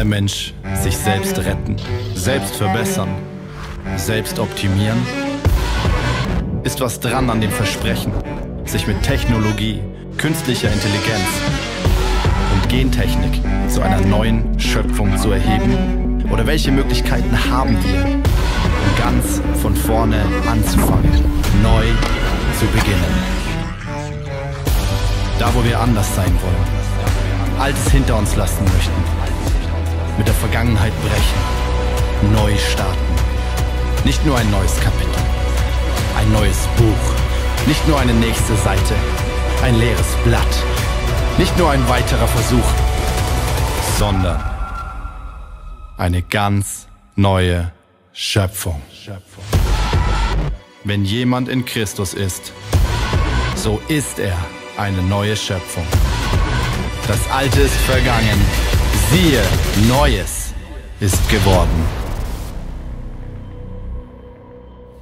Der Mensch sich selbst retten, selbst verbessern, selbst optimieren? Ist was dran an dem Versprechen, sich mit Technologie, künstlicher Intelligenz und Gentechnik zu einer neuen Schöpfung zu erheben? Oder welche Möglichkeiten haben wir, um ganz von vorne anzufangen, neu zu beginnen? Da, wo wir anders sein wollen, Altes hinter uns lassen möchten, mit der Vergangenheit brechen, neu starten. Nicht nur ein neues Kapitel, ein neues Buch, nicht nur eine nächste Seite, ein leeres Blatt, nicht nur ein weiterer Versuch, sondern eine ganz neue Schöpfung. Wenn jemand in Christus ist, so ist er eine neue Schöpfung. Das Alte ist vergangen. Siehe, Neues ist geworden.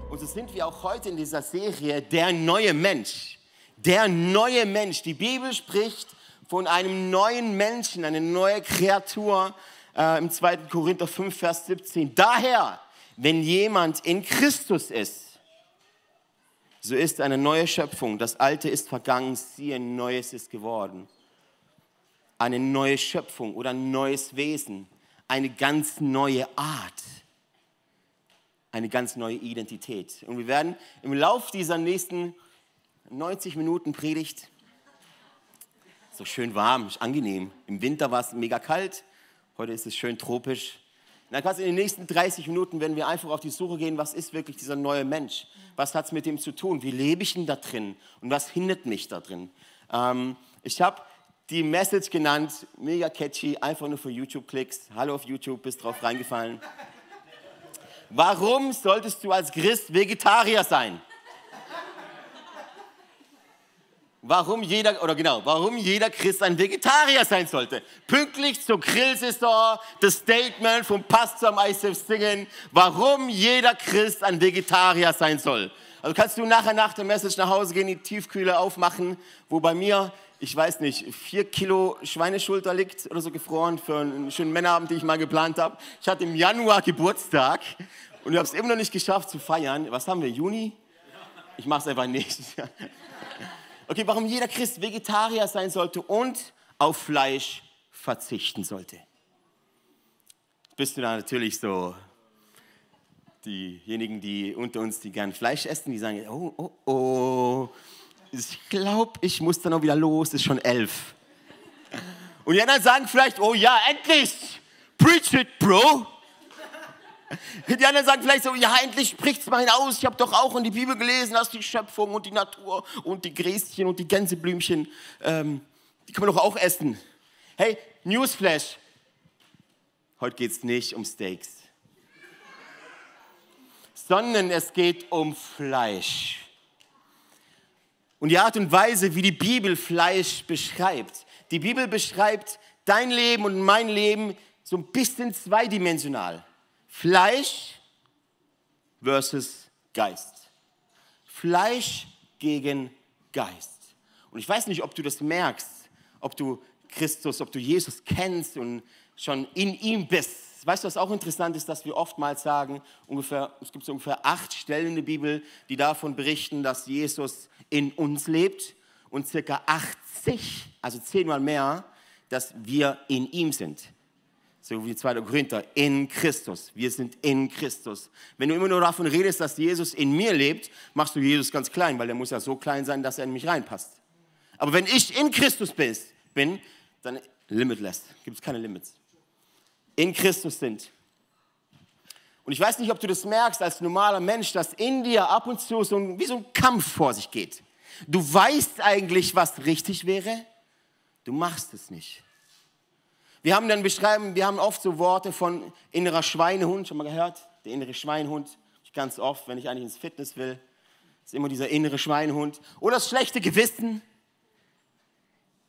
Und so sind wir auch heute in dieser Serie Der neue Mensch. Der neue Mensch. Die Bibel spricht von einem neuen Menschen, eine neue Kreatur äh, im 2. Korinther 5, Vers 17. Daher, wenn jemand in Christus ist, so ist eine neue Schöpfung. Das Alte ist vergangen, siehe, Neues ist geworden. Eine neue Schöpfung oder ein neues Wesen, eine ganz neue Art, eine ganz neue Identität. Und wir werden im Lauf dieser nächsten 90 Minuten Predigt, so schön warm, angenehm. Im Winter war es mega kalt, heute ist es schön tropisch. Dann du in den nächsten 30 Minuten, wenn wir einfach auf die Suche gehen, was ist wirklich dieser neue Mensch? Was hat es mit dem zu tun? Wie lebe ich denn da drin? Und was hindert mich da drin? Ähm, ich habe die Message genannt, mega catchy, einfach nur für YouTube-Klicks. Hallo auf YouTube, bist drauf reingefallen. Warum solltest du als Christ Vegetarier sein? warum jeder, oder genau, warum jeder Christ ein Vegetarier sein sollte. Pünktlich zur Grillsaison, das Statement vom Pastor am ICF singen, warum jeder Christ ein Vegetarier sein soll. Also kannst du nachher nach der Message nach Hause gehen, die Tiefkühle aufmachen, wo bei mir, ich weiß nicht, vier Kilo Schweineschulter liegt oder so gefroren für einen schönen Männerabend, den ich mal geplant habe. Ich hatte im Januar Geburtstag und ich habe es immer noch nicht geschafft zu feiern. Was haben wir, Juni? Ich mache es einfach Jahr. Okay, warum jeder Christ Vegetarier sein sollte und auf Fleisch verzichten sollte. Bist du da natürlich so diejenigen, die unter uns, die gern Fleisch essen, die sagen, oh, oh, oh, ich glaube, ich muss dann auch wieder los, ist schon elf. Und die anderen sagen vielleicht, oh ja, endlich, preach it, Bro. Die anderen sagen vielleicht so, ja, endlich spricht es mal hinaus. Ich habe doch auch in die Bibel gelesen, dass die Schöpfung und die Natur und die Gräschen und die Gänseblümchen, ähm, die kann man doch auch essen. Hey, Newsflash. Heute geht es nicht um Steaks, sondern es geht um Fleisch. Und die Art und Weise, wie die Bibel Fleisch beschreibt. Die Bibel beschreibt dein Leben und mein Leben so ein bisschen zweidimensional. Fleisch versus Geist. Fleisch gegen Geist. Und ich weiß nicht, ob du das merkst, ob du Christus, ob du Jesus kennst und schon in ihm bist. Weißt du, was auch interessant ist, dass wir oftmals sagen, ungefähr, es gibt so ungefähr acht Stellen in der Bibel, die davon berichten, dass Jesus in uns lebt und circa 80, also zehnmal mehr, dass wir in ihm sind. So wie 2. Korinther, in Christus. Wir sind in Christus. Wenn du immer nur davon redest, dass Jesus in mir lebt, machst du Jesus ganz klein, weil er muss ja so klein sein, dass er in mich reinpasst. Aber wenn ich in Christus bin, dann limitless. Gibt es keine Limits. In Christus sind. Und ich weiß nicht, ob du das merkst als normaler Mensch, dass in dir ab und zu so ein, wie so ein Kampf vor sich geht. Du weißt eigentlich, was richtig wäre, du machst es nicht. Wir haben dann beschreiben, wir haben oft so Worte von innerer Schweinehund, schon mal gehört? Der innere Schweinehund, ganz oft, wenn ich eigentlich ins Fitness will, ist immer dieser innere Schweinehund. Oder das schlechte Gewissen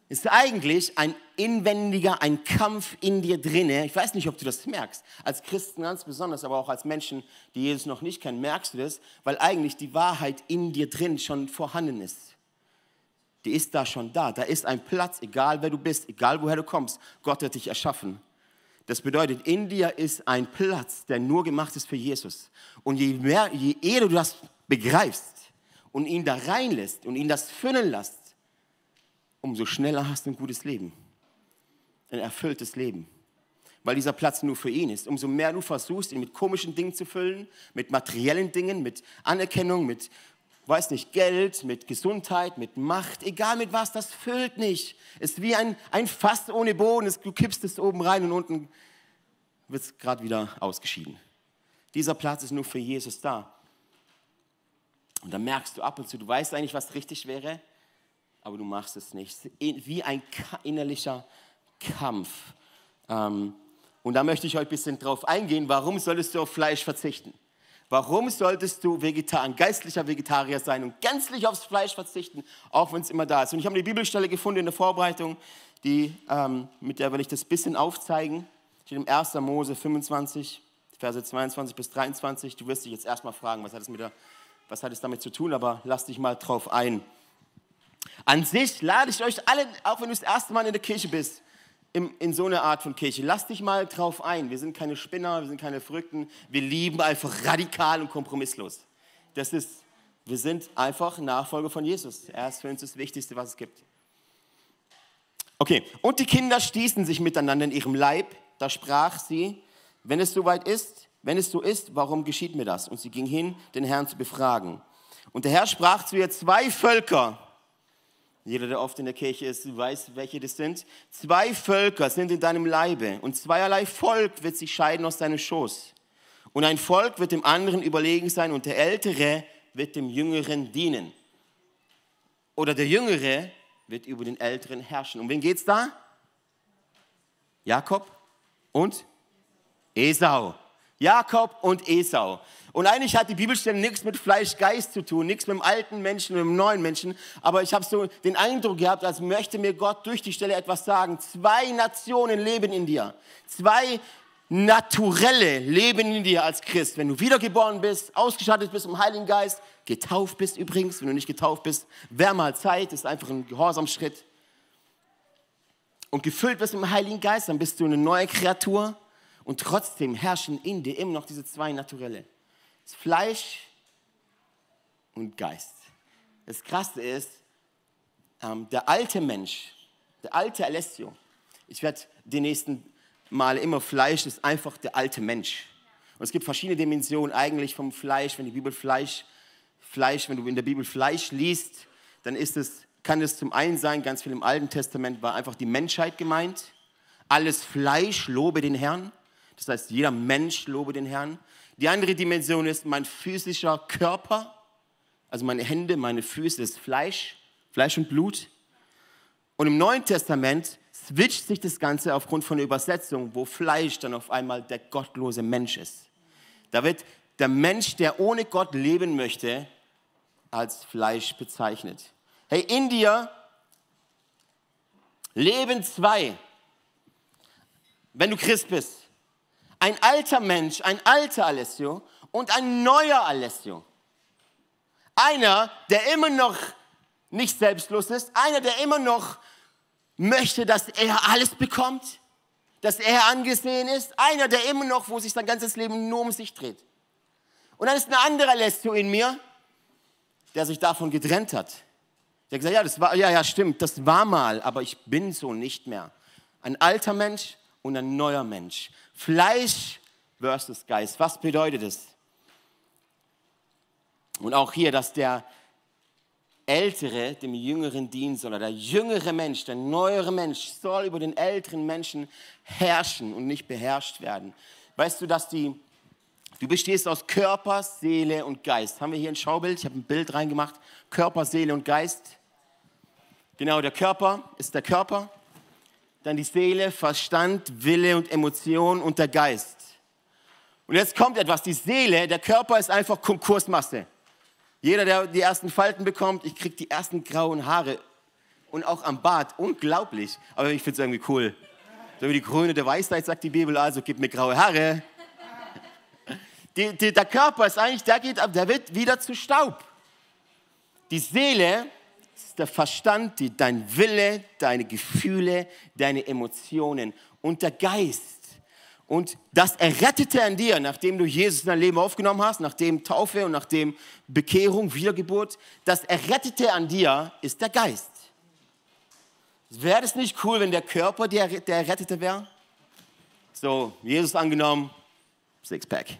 ist eigentlich ein inwendiger, ein Kampf in dir drinne. Ich weiß nicht, ob du das merkst. Als Christen ganz besonders, aber auch als Menschen, die Jesus noch nicht kennen, merkst du das, weil eigentlich die Wahrheit in dir drin schon vorhanden ist die ist da schon da. Da ist ein Platz, egal wer du bist, egal woher du kommst. Gott hat dich erschaffen. Das bedeutet, in dir ist ein Platz, der nur gemacht ist für Jesus. Und je, mehr, je eher du das begreifst und ihn da reinlässt und ihn das füllen lässt, umso schneller hast du ein gutes Leben. Ein erfülltes Leben. Weil dieser Platz nur für ihn ist. Umso mehr du versuchst, ihn mit komischen Dingen zu füllen, mit materiellen Dingen, mit Anerkennung, mit weiß nicht, Geld, mit Gesundheit, mit Macht, egal mit was, das füllt nicht. Ist wie ein, ein Fass ohne Boden. Du kippst es oben rein und unten wird es gerade wieder ausgeschieden. Dieser Platz ist nur für Jesus da. Und dann merkst du ab und zu, du weißt eigentlich, was richtig wäre, aber du machst es nicht. Wie ein innerlicher Kampf. Ähm, und da möchte ich heute ein bisschen drauf eingehen, warum solltest du auf Fleisch verzichten? Warum solltest du Vegetar ein geistlicher Vegetarier sein und gänzlich aufs Fleisch verzichten, auch wenn es immer da ist? Und ich habe eine Bibelstelle gefunden in der Vorbereitung, die, ähm, mit der will ich das ein bisschen aufzeigen. Steht im 1. Mose 25, Verse 22 bis 23. Du wirst dich jetzt erstmal fragen, was hat, es mit der, was hat es damit zu tun, aber lass dich mal drauf ein. An sich lade ich euch alle, auch wenn du das erste Mal in der Kirche bist, in, in so eine Art von Kirche. Lass dich mal drauf ein. Wir sind keine Spinner, wir sind keine Verrückten. Wir lieben einfach radikal und kompromisslos. Das ist, wir sind einfach Nachfolger von Jesus. Er ist für uns das Wichtigste, was es gibt. Okay, und die Kinder stießen sich miteinander in ihrem Leib. Da sprach sie, wenn es soweit ist, wenn es so ist, warum geschieht mir das? Und sie ging hin, den Herrn zu befragen. Und der Herr sprach zu ihr, zwei Völker jeder, der oft in der Kirche ist, weiß, welche das sind. Zwei Völker sind in deinem Leibe und zweierlei Volk wird sich scheiden aus deinem Schoß. Und ein Volk wird dem anderen überlegen sein und der Ältere wird dem Jüngeren dienen. Oder der Jüngere wird über den Älteren herrschen. Um wen geht es da? Jakob und Esau. Jakob und Esau. Und eigentlich hat die Bibelstelle nichts mit Fleisch-Geist zu tun, nichts mit dem alten Menschen, mit dem neuen Menschen. Aber ich habe so den Eindruck gehabt, als möchte mir Gott durch die Stelle etwas sagen. Zwei Nationen leben in dir. Zwei Naturelle leben in dir als Christ. Wenn du wiedergeboren bist, ausgestattet bist im Heiligen Geist, getauft bist übrigens, wenn du nicht getauft bist, wäre mal Zeit, ist einfach ein Gehorsamschritt. Und gefüllt bist im Heiligen Geist, dann bist du eine neue Kreatur. Und trotzdem herrschen in dir immer noch diese zwei Naturelle. Das Fleisch und Geist. Das Krasse ist, ähm, der alte Mensch, der alte Alessio, ich werde die nächsten Male immer Fleisch, ist einfach der alte Mensch. Und es gibt verschiedene Dimensionen eigentlich vom Fleisch. Wenn die Bibel Fleisch, Fleisch, wenn du in der Bibel Fleisch liest, dann ist es, kann es zum einen sein, ganz viel im Alten Testament war einfach die Menschheit gemeint. Alles Fleisch lobe den Herrn. Das heißt, jeder Mensch lobe den Herrn. Die andere Dimension ist mein physischer Körper, also meine Hände, meine Füße, das Fleisch, Fleisch und Blut. Und im Neuen Testament switcht sich das Ganze aufgrund von der Übersetzung, wo Fleisch dann auf einmal der gottlose Mensch ist. Da wird der Mensch, der ohne Gott leben möchte, als Fleisch bezeichnet. Hey, in dir leben zwei, wenn du Christ bist ein alter Mensch, ein alter Alessio und ein neuer Alessio. Einer, der immer noch nicht selbstlos ist, einer, der immer noch möchte, dass er alles bekommt, dass er angesehen ist, einer, der immer noch, wo sich sein ganzes Leben nur um sich dreht. Und dann ist ein anderer Alessio in mir, der sich davon getrennt hat. Der hat gesagt, ja, das war, ja, ja, stimmt, das war mal, aber ich bin so nicht mehr. Ein alter Mensch und ein neuer Mensch. Fleisch versus Geist. Was bedeutet es? Und auch hier, dass der Ältere dem Jüngeren dienen soll, oder der jüngere Mensch, der neuere Mensch soll über den älteren Menschen herrschen und nicht beherrscht werden. Weißt du, dass die, du bestehst aus Körper, Seele und Geist. Haben wir hier ein Schaubild? Ich habe ein Bild reingemacht. Körper, Seele und Geist. Genau, der Körper ist der Körper dann die Seele, Verstand, Wille und Emotion und der Geist. Und jetzt kommt etwas, die Seele, der Körper ist einfach Konkursmasse. Jeder, der die ersten Falten bekommt, ich kriege die ersten grauen Haare und auch am Bart, unglaublich. Aber ich finde es irgendwie cool. So wie die Krone der Weisheit sagt die Bibel, also gib mir graue Haare. Die, die, der Körper ist eigentlich, der geht der wird wieder zu Staub. Die Seele der Verstand, dein Wille, deine Gefühle, deine Emotionen und der Geist. Und das Errettete an dir, nachdem du Jesus in dein Leben aufgenommen hast, nachdem Taufe und nachdem Bekehrung, Wiedergeburt, das Errettete an dir ist der Geist. Wäre es nicht cool, wenn der Körper der, der Errettete wäre? So, Jesus angenommen, Sixpack.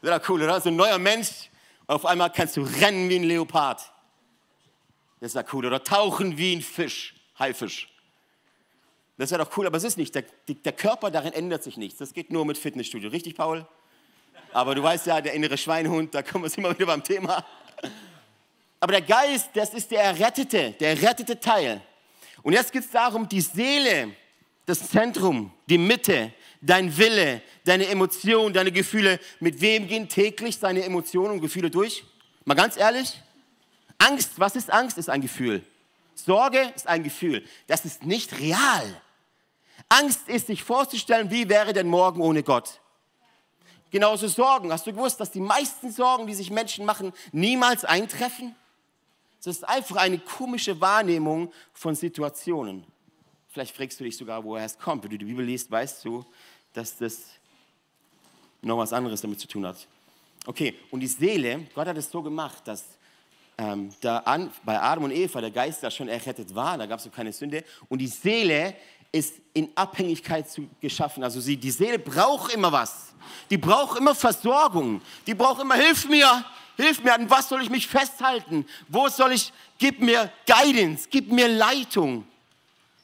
Wäre cool, oder? So ein neuer Mensch, auf einmal kannst du rennen wie ein Leopard. Das ja cool. Oder tauchen wie ein Fisch, Haifisch. Das wäre doch cool, aber es ist nicht. Der, der, Körper, darin ändert sich nichts. Das geht nur mit Fitnessstudio. Richtig, Paul? Aber du weißt ja, der innere Schweinhund, da kommen wir immer wieder beim Thema. Aber der Geist, das ist der errettete, der errettete Teil. Und jetzt geht es darum, die Seele, das Zentrum, die Mitte, dein Wille, deine Emotionen, deine Gefühle. Mit wem gehen täglich deine Emotionen und Gefühle durch? Mal ganz ehrlich. Angst, was ist Angst? Ist ein Gefühl. Sorge ist ein Gefühl. Das ist nicht real. Angst ist, sich vorzustellen, wie wäre denn morgen ohne Gott. Genauso Sorgen. Hast du gewusst, dass die meisten Sorgen, die sich Menschen machen, niemals eintreffen? Es ist einfach eine komische Wahrnehmung von Situationen. Vielleicht fragst du dich sogar, woher es kommt. Wenn du die Bibel liest, weißt du, dass das noch was anderes damit zu tun hat. Okay, und die Seele, Gott hat es so gemacht, dass ähm, da an, bei Adam und Eva der Geist da schon errettet war, da gab es so keine Sünde. Und die Seele ist in Abhängigkeit zu, geschaffen. Also sie, die Seele braucht immer was. Die braucht immer Versorgung. Die braucht immer, hilf mir, hilf mir, an was soll ich mich festhalten? Wo soll ich, gib mir Guidance, gib mir Leitung.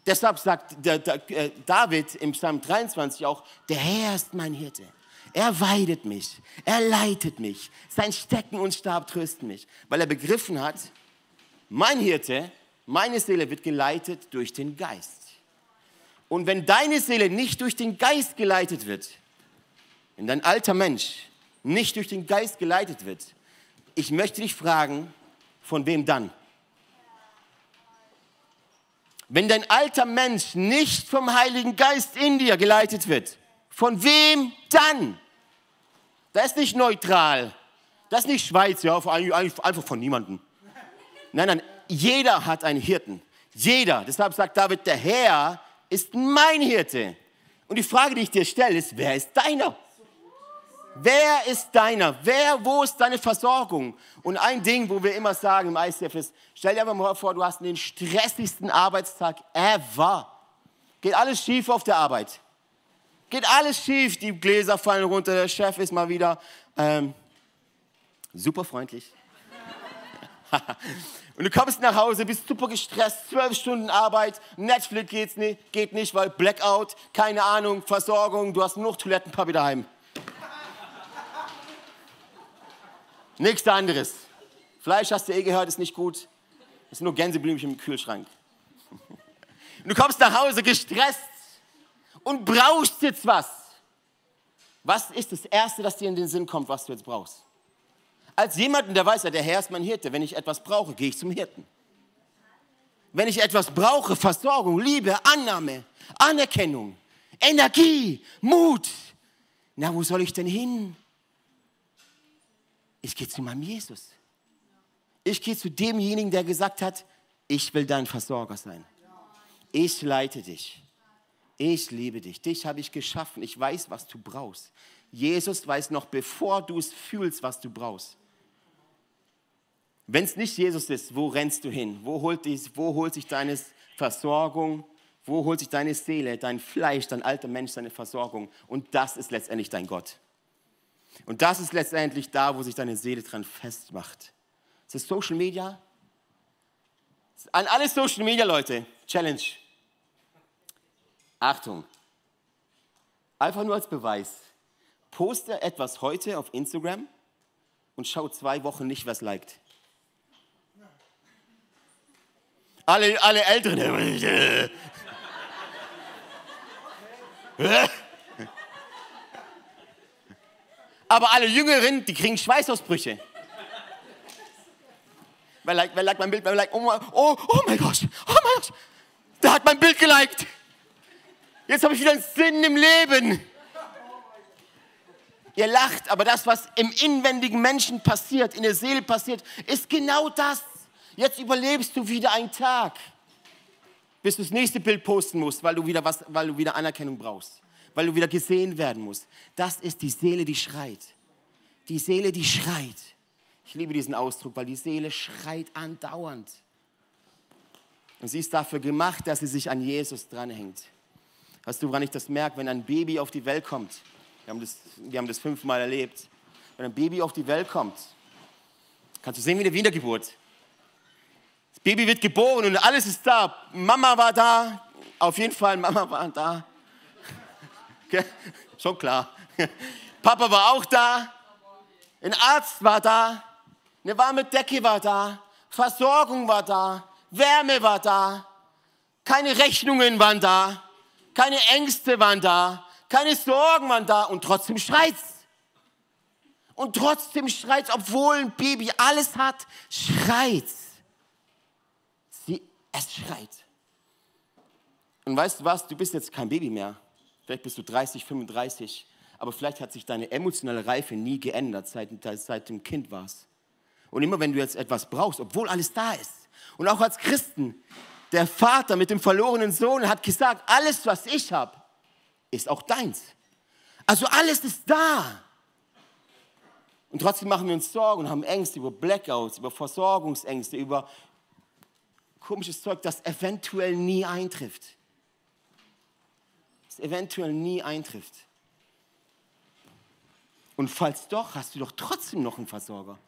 Deshalb sagt der, der, äh, David im Psalm 23 auch, der Herr ist mein Hirte. Er weidet mich, er leitet mich, sein Stecken und Stab trösten mich, weil er begriffen hat, mein Hirte, meine Seele wird geleitet durch den Geist. Und wenn deine Seele nicht durch den Geist geleitet wird, wenn dein alter Mensch nicht durch den Geist geleitet wird, ich möchte dich fragen, von wem dann? Wenn dein alter Mensch nicht vom Heiligen Geist in dir geleitet wird, von wem dann? Das ist nicht neutral. Das ist nicht Schweiz, ja, einfach von niemandem. Nein, nein, jeder hat einen Hirten. Jeder. Deshalb sagt David, der Herr ist mein Hirte. Und die Frage, die ich dir stelle, ist, wer ist deiner? Wer ist deiner? Wer, wo ist deine Versorgung? Und ein Ding, wo wir immer sagen im ICF ist, stell dir einfach mal vor, du hast den stressigsten Arbeitstag ever. Geht alles schief auf der Arbeit. Geht alles schief, die Gläser fallen runter, der Chef ist mal wieder ähm, super freundlich. Und du kommst nach Hause, bist super gestresst, zwölf Stunden Arbeit, Netflix geht's nicht, geht nicht, weil Blackout, keine Ahnung, Versorgung, du hast noch Toilettenpapier daheim. Nichts anderes. Fleisch hast du eh gehört, ist nicht gut. Ist nur Gänseblümchen im Kühlschrank. Und du kommst nach Hause gestresst und brauchst jetzt was. Was ist das Erste, das dir in den Sinn kommt, was du jetzt brauchst? Als jemanden, der weiß, ja, der Herr ist mein Hirte. Wenn ich etwas brauche, gehe ich zum Hirten. Wenn ich etwas brauche, Versorgung, Liebe, Annahme, Anerkennung, Energie, Mut, na, wo soll ich denn hin? Ich gehe zu meinem Jesus. Ich gehe zu demjenigen, der gesagt hat, ich will dein Versorger sein. Ich leite dich. Ich liebe dich. Dich habe ich geschaffen. Ich weiß, was du brauchst. Jesus weiß noch, bevor du es fühlst, was du brauchst. Wenn es nicht Jesus ist, wo rennst du hin? Wo holt, dich, wo holt sich deine Versorgung? Wo holt sich deine Seele, dein Fleisch, dein alter Mensch seine Versorgung? Und das ist letztendlich dein Gott. Und das ist letztendlich da, wo sich deine Seele dran festmacht. Das ist Social Media. An alle Social Media Leute, Challenge. Achtung. Einfach nur als Beweis. Poste etwas heute auf Instagram und schau zwei Wochen nicht, was liked. Alle, alle Älteren. Aber alle Jüngeren, die kriegen Schweißausbrüche. Wer liked, wer liked mein Bild? Wer liked, oh, oh, oh mein Gott, oh mein Gott, der hat mein Bild geliked. Jetzt habe ich wieder einen Sinn im Leben. Ihr lacht, aber das, was im inwendigen Menschen passiert, in der Seele passiert, ist genau das. Jetzt überlebst du wieder einen Tag, bis du das nächste Bild posten musst, weil du wieder, was, weil du wieder Anerkennung brauchst. weil du wieder gesehen werden musst. Das ist die Seele, die schreit. Die Seele, die schreit. Ich liebe diesen Ausdruck, weil die Seele schreit andauernd. Und sie ist dafür gemacht, dass sie sich an Jesus dranhängt. Weißt du, woran ich das merke? Wenn ein Baby auf die Welt kommt, wir haben das, wir haben das fünfmal erlebt, wenn ein Baby auf die Welt kommt, kannst du sehen wie eine Wiedergeburt. Das Baby wird geboren und alles ist da. Mama war da, auf jeden Fall, Mama war da. Okay? Schon klar. Papa war auch da, ein Arzt war da, eine warme Decke war da, Versorgung war da, Wärme war da, keine Rechnungen waren da, keine Ängste waren da, keine Sorgen waren da und trotzdem schreit's. Und trotzdem schreit's, obwohl ein Baby alles hat, schreit's. Sie, es schreit. Und weißt du was, du bist jetzt kein Baby mehr. Vielleicht bist du 30, 35, aber vielleicht hat sich deine emotionale Reife nie geändert, seit, seit ein Kind warst. Und immer wenn du jetzt etwas brauchst, obwohl alles da ist, und auch als Christen, der Vater mit dem verlorenen Sohn hat gesagt, alles, was ich habe, ist auch deins. Also alles ist da. Und trotzdem machen wir uns Sorgen und haben Ängste über Blackouts, über Versorgungsängste, über komisches Zeug, das eventuell nie eintrifft. Das eventuell nie eintrifft. Und falls doch, hast du doch trotzdem noch einen Versorger.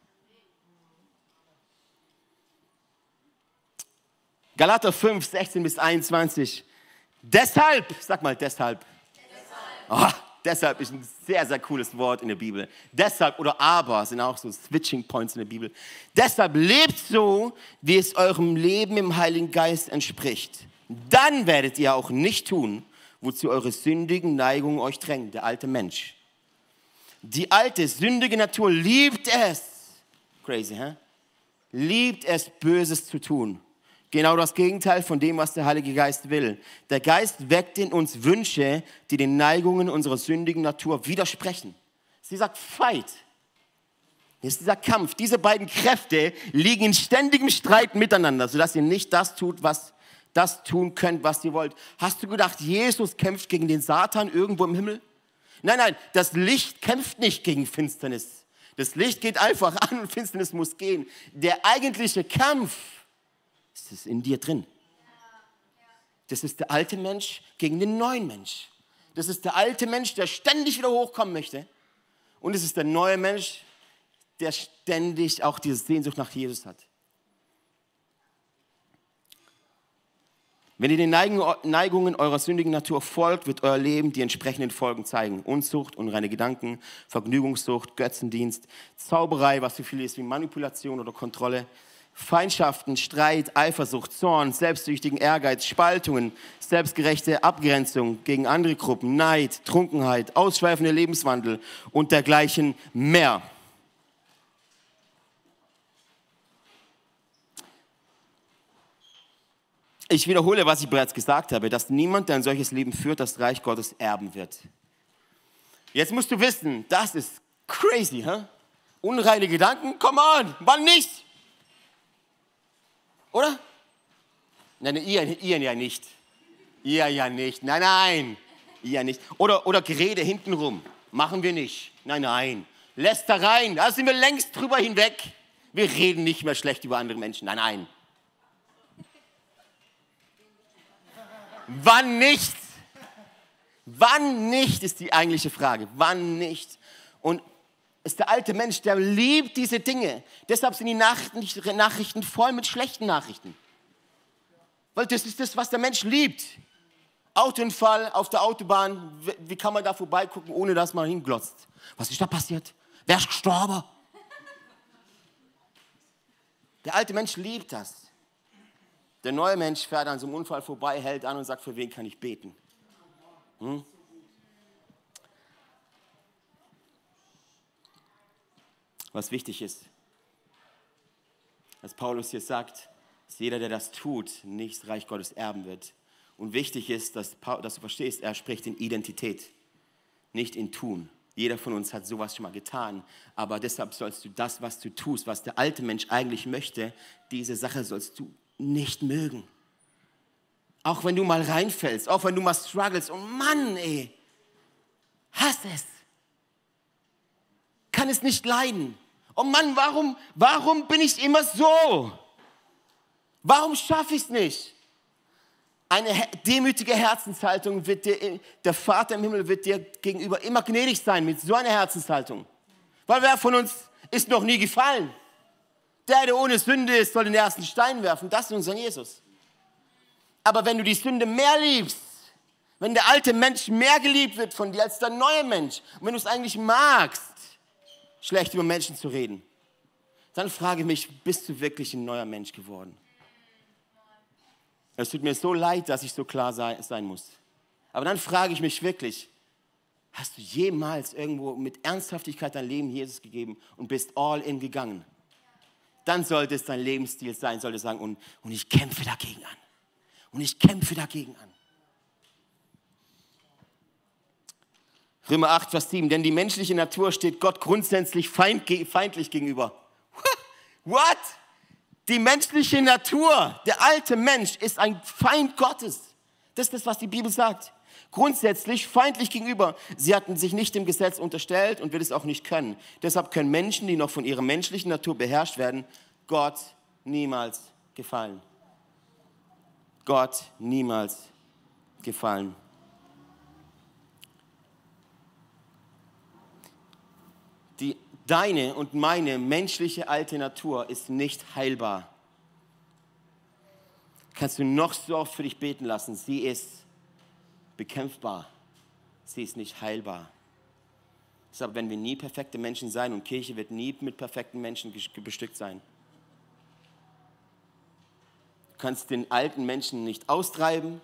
Galater 5, 16 bis 21. Deshalb, sag mal deshalb. Deshalb. Oh, deshalb ist ein sehr, sehr cooles Wort in der Bibel. Deshalb oder aber sind auch so Switching Points in der Bibel. Deshalb lebt so, wie es eurem Leben im Heiligen Geist entspricht. Dann werdet ihr auch nicht tun, wozu eure sündigen Neigungen euch drängen, der alte Mensch. Die alte, sündige Natur liebt es, crazy, hä? Liebt es, Böses zu tun Genau das Gegenteil von dem, was der Heilige Geist will. Der Geist weckt in uns Wünsche, die den Neigungen unserer sündigen Natur widersprechen. Sie sagt, fight. Hier ist dieser Kampf. Diese beiden Kräfte liegen in ständigem Streit miteinander, sodass ihr nicht das tut, was das tun könnt, was ihr wollt. Hast du gedacht, Jesus kämpft gegen den Satan irgendwo im Himmel? Nein, nein, das Licht kämpft nicht gegen Finsternis. Das Licht geht einfach an und Finsternis muss gehen. Der eigentliche Kampf das ist in dir drin. Das ist der alte Mensch gegen den neuen Mensch. Das ist der alte Mensch, der ständig wieder hochkommen möchte. Und es ist der neue Mensch, der ständig auch diese Sehnsucht nach Jesus hat. Wenn ihr den Neigungen eurer sündigen Natur folgt, wird euer Leben die entsprechenden Folgen zeigen. Unzucht, unreine Gedanken, Vergnügungssucht, Götzendienst, Zauberei, was so viel ist wie Manipulation oder Kontrolle, Feindschaften, Streit, Eifersucht, Zorn, selbstsüchtigen Ehrgeiz, Spaltungen, selbstgerechte Abgrenzung gegen andere Gruppen, Neid, Trunkenheit, ausschweifender Lebenswandel und dergleichen mehr. Ich wiederhole, was ich bereits gesagt habe, dass niemand, der ein solches Leben führt, das Reich Gottes erben wird. Jetzt musst du wissen, das ist crazy, hä? Unreine Gedanken, come on, wann nicht? Oder? Nein, ihr, ihr ja nicht. Ihr ja nicht. Nein, nein. Ihr nicht. Oder, oder Gerede hintenrum. Machen wir nicht. Nein, nein. Lästereien, da sind wir längst drüber hinweg. Wir reden nicht mehr schlecht über andere Menschen. Nein, nein. Wann nicht? Wann nicht ist die eigentliche Frage. Wann nicht? Und ist der alte Mensch, der liebt diese Dinge. Deshalb sind die Nachrichten, voll mit schlechten Nachrichten. Weil das ist das, was der Mensch liebt. Autounfall auf der Autobahn, wie kann man da vorbeigucken, ohne dass man hinglotzt? Was ist da passiert? Wer ist gestorben? Der alte Mensch liebt das. Der neue Mensch fährt an so einem Unfall vorbei, hält an und sagt, für wen kann ich beten? Hm? Was wichtig ist. Was Paulus hier sagt, dass jeder, der das tut, nicht das Reich Gottes erben wird. Und wichtig ist, dass, dass du verstehst, er spricht in Identität, nicht in Tun. Jeder von uns hat sowas schon mal getan, aber deshalb sollst du das, was du tust, was der alte Mensch eigentlich möchte, diese Sache sollst du nicht mögen. Auch wenn du mal reinfällst, auch wenn du mal struggles, oh Mann, ey, hasse es. Kann es nicht leiden. Oh Mann, warum, warum bin ich immer so? Warum schaffe ich es nicht? Eine demütige Herzenshaltung wird dir, der Vater im Himmel wird dir gegenüber immer gnädig sein mit so einer Herzenshaltung. Weil wer von uns ist noch nie gefallen? Der, der ohne Sünde ist, soll den ersten Stein werfen. Das ist unser Jesus. Aber wenn du die Sünde mehr liebst, wenn der alte Mensch mehr geliebt wird von dir als der neue Mensch, und wenn du es eigentlich magst, schlecht über Menschen zu reden, dann frage ich mich, bist du wirklich ein neuer Mensch geworden? Es tut mir so leid, dass ich so klar sein muss. Aber dann frage ich mich wirklich, hast du jemals irgendwo mit Ernsthaftigkeit dein Leben Jesus gegeben und bist all in gegangen? Dann sollte es dein Lebensstil sein, sollte sagen, und, und ich kämpfe dagegen an. Und ich kämpfe dagegen an. Römer 8, Vers 7, denn die menschliche Natur steht Gott grundsätzlich feindlich gegenüber. What? Die menschliche Natur, der alte Mensch ist ein Feind Gottes. Das ist das, was die Bibel sagt. Grundsätzlich feindlich gegenüber. Sie hatten sich nicht dem Gesetz unterstellt und wird es auch nicht können. Deshalb können Menschen, die noch von ihrer menschlichen Natur beherrscht werden, Gott niemals gefallen. Gott niemals gefallen. Die, deine und meine menschliche alte Natur ist nicht heilbar. Kannst du noch so oft für dich beten lassen, sie ist bekämpfbar. Sie ist nicht heilbar. Deshalb werden wir nie perfekte Menschen sein und Kirche wird nie mit perfekten Menschen bestückt sein. Du kannst den alten Menschen nicht austreiben,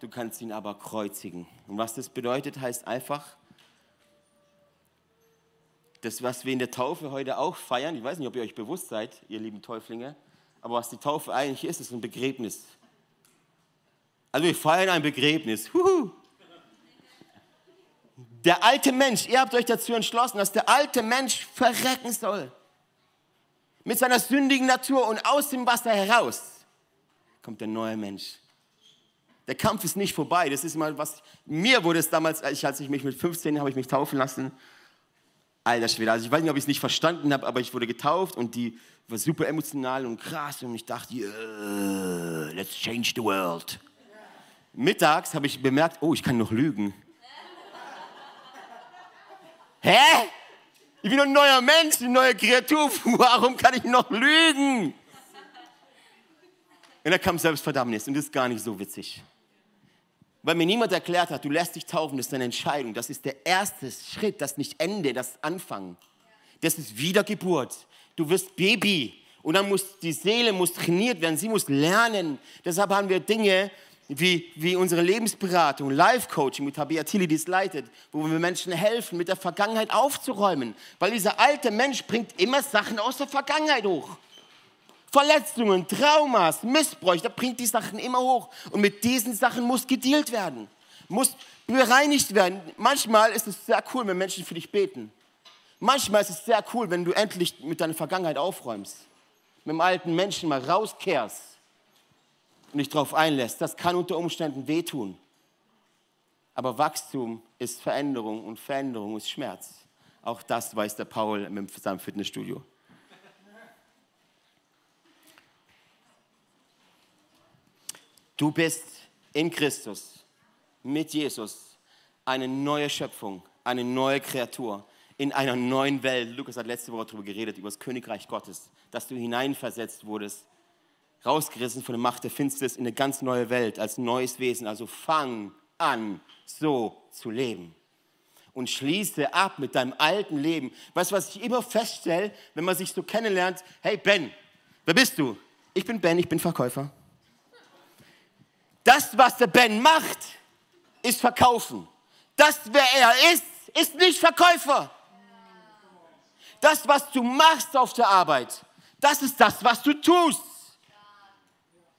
du kannst ihn aber kreuzigen. Und was das bedeutet, heißt einfach, das, was wir in der Taufe heute auch feiern, ich weiß nicht, ob ihr euch bewusst seid, ihr lieben Täuflinge, aber was die Taufe eigentlich ist, ist ein Begräbnis. Also wir feiern ein Begräbnis. Huhu. Der alte Mensch, ihr habt euch dazu entschlossen, dass der alte Mensch verrecken soll. Mit seiner sündigen Natur und aus dem Wasser heraus kommt der neue Mensch. Der Kampf ist nicht vorbei. Das ist mal was. Mir wurde es damals, als ich mich mit 15 habe ich mich taufen lassen Alter Schwede, also ich weiß nicht, ob ich es nicht verstanden habe, aber ich wurde getauft und die war super emotional und krass und ich dachte, yeah, let's change the world. Mittags habe ich bemerkt, oh, ich kann noch lügen. Hä? Ich bin ein neuer Mensch, eine neue Kreatur. Warum kann ich noch lügen? Und da kam Selbstverdammnis und das ist gar nicht so witzig. Weil mir niemand erklärt hat, du lässt dich taufen, das ist eine Entscheidung. Das ist der erste Schritt, das nicht Ende, das Anfang. Das ist Wiedergeburt. Du wirst Baby und dann muss die Seele muss trainiert werden, sie muss lernen. Deshalb haben wir Dinge wie, wie unsere Lebensberatung, Life-Coaching mit Tabea Tilly, die es leitet, wo wir Menschen helfen, mit der Vergangenheit aufzuräumen. Weil dieser alte Mensch bringt immer Sachen aus der Vergangenheit hoch. Verletzungen, Traumas, Missbräuche, da bringt die Sachen immer hoch. Und mit diesen Sachen muss gedealt werden, muss bereinigt werden. Manchmal ist es sehr cool, wenn Menschen für dich beten. Manchmal ist es sehr cool, wenn du endlich mit deiner Vergangenheit aufräumst, mit dem alten Menschen mal rauskehrst und dich darauf einlässt. Das kann unter Umständen wehtun. Aber Wachstum ist Veränderung und Veränderung ist Schmerz. Auch das weiß der Paul mit seinem Fitnessstudio. Du bist in Christus, mit Jesus, eine neue Schöpfung, eine neue Kreatur in einer neuen Welt. Lukas hat letzte Woche darüber geredet, über das Königreich Gottes, dass du hineinversetzt wurdest, rausgerissen von der Macht der Finsternis in eine ganz neue Welt, als neues Wesen. Also fang an, so zu leben. Und schließe ab mit deinem alten Leben. Weißt du, was ich immer feststelle, wenn man sich so kennenlernt? Hey Ben, wer bist du? Ich bin Ben, ich bin Verkäufer. Das, was der Ben macht, ist verkaufen. Das, wer er ist, ist nicht Verkäufer. Das, was du machst auf der Arbeit, das ist das, was du tust.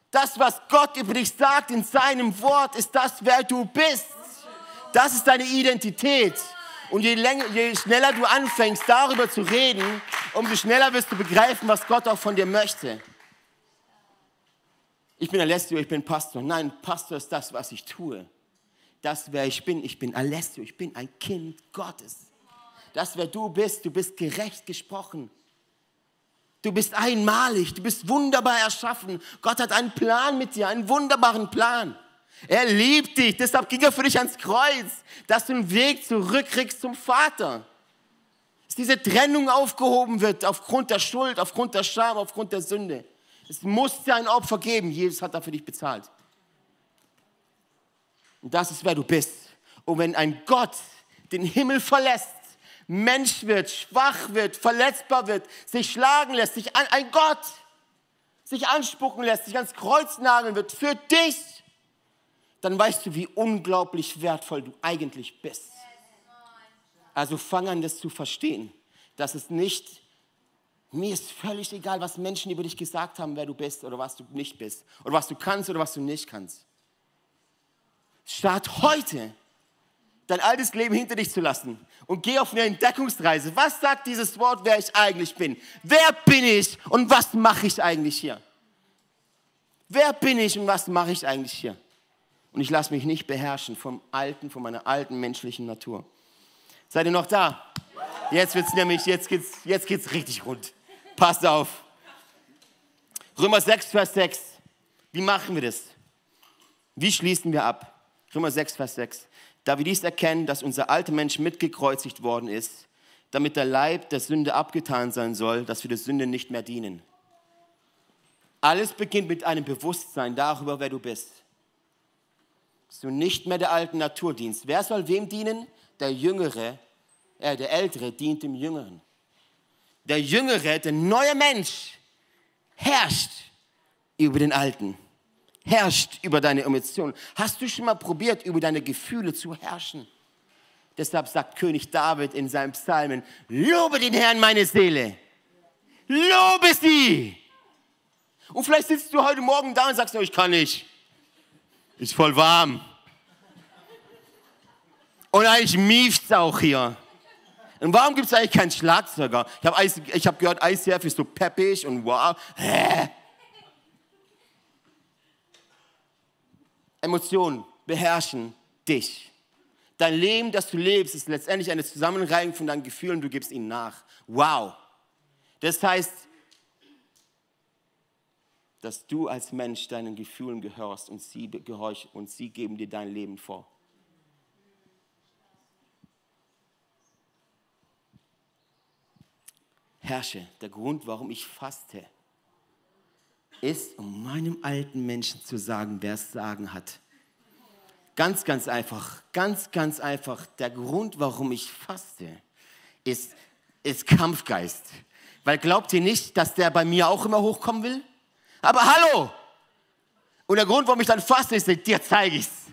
Das, was Gott über dich sagt in seinem Wort, ist das, wer du bist. Das ist deine Identität. Und je, länger, je schneller du anfängst, darüber zu reden, umso schneller wirst du begreifen, was Gott auch von dir möchte ich bin Alessio, ich bin Pastor. Nein, Pastor ist das, was ich tue. das, wer ich bin. Ich bin Alessio, ich bin ein Kind Gottes. Das, wer du bist, du bist gerecht gesprochen. Du bist einmalig, du bist wunderbar erschaffen. Gott hat einen Plan mit dir, einen wunderbaren Plan. Er liebt dich, deshalb ging er für dich ans Kreuz, dass du einen Weg zurückkriegst zum Vater. Dass diese Trennung aufgehoben wird aufgrund der Schuld, aufgrund der Scham, aufgrund der Sünde. Es muss dir ein Opfer geben, Jesus hat dafür dich bezahlt. Und das ist, wer du bist. Und wenn ein Gott den Himmel verlässt, Mensch wird, schwach wird, verletzbar wird, sich schlagen lässt, sich an, ein Gott sich anspucken lässt, sich ans Kreuz nageln wird für dich, dann weißt du, wie unglaublich wertvoll du eigentlich bist. Also fang an, das zu verstehen, dass es nicht, mir ist völlig egal, was Menschen über dich gesagt haben, wer du bist oder was du nicht bist oder was du kannst oder was du nicht kannst. Start heute, dein altes Leben hinter dich zu lassen und geh auf eine Entdeckungsreise. Was sagt dieses Wort, wer ich eigentlich bin? Wer bin ich und was mache ich eigentlich hier? Wer bin ich und was mache ich eigentlich hier? Und ich lasse mich nicht beherrschen vom alten, von meiner alten menschlichen Natur. Seid ihr noch da? Jetzt wird's nämlich, jetzt geht's, jetzt geht's richtig rund. Passt auf. Römer 6, Vers 6. Wie machen wir das? Wie schließen wir ab? Römer 6, Vers 6. Da wir dies erkennen, dass unser alter Mensch mitgekreuzigt worden ist, damit der Leib der Sünde abgetan sein soll, dass wir der Sünde nicht mehr dienen. Alles beginnt mit einem Bewusstsein darüber, wer du bist. Dass du nicht mehr der alten Natur dienst. Wer soll wem dienen? Der Jüngere, äh, der Ältere dient dem Jüngeren. Der Jüngere, der neue Mensch, herrscht über den Alten herrscht über deine Emotionen. Hast du schon mal probiert, über deine Gefühle zu herrschen? Deshalb sagt König David in seinem Psalmen, lobe den Herrn meine Seele. Lobe sie. Und vielleicht sitzt du heute Morgen da und sagst, ich kann nicht. Ist voll warm. Und eigentlich mieft auch hier. Und warum gibt es eigentlich keinen Schlagzeuger? Ich habe hab gehört, ICF ist so peppig und wow. Hä? Emotionen beherrschen dich. Dein Leben, das du lebst, ist letztendlich eine Zusammenreihung von deinen Gefühlen, du gibst ihnen nach. Wow. Das heißt, dass du als Mensch deinen Gefühlen gehörst und sie gehorch und sie geben dir dein Leben vor. Herrsche, der Grund, warum ich faste, ist, um meinem alten Menschen zu sagen, wer es sagen hat. Ganz, ganz einfach, ganz, ganz einfach. Der Grund, warum ich faste, ist, ist Kampfgeist. Weil glaubt ihr nicht, dass der bei mir auch immer hochkommen will? Aber hallo! Und der Grund, warum ich dann faste, ist, dir zeige ich's.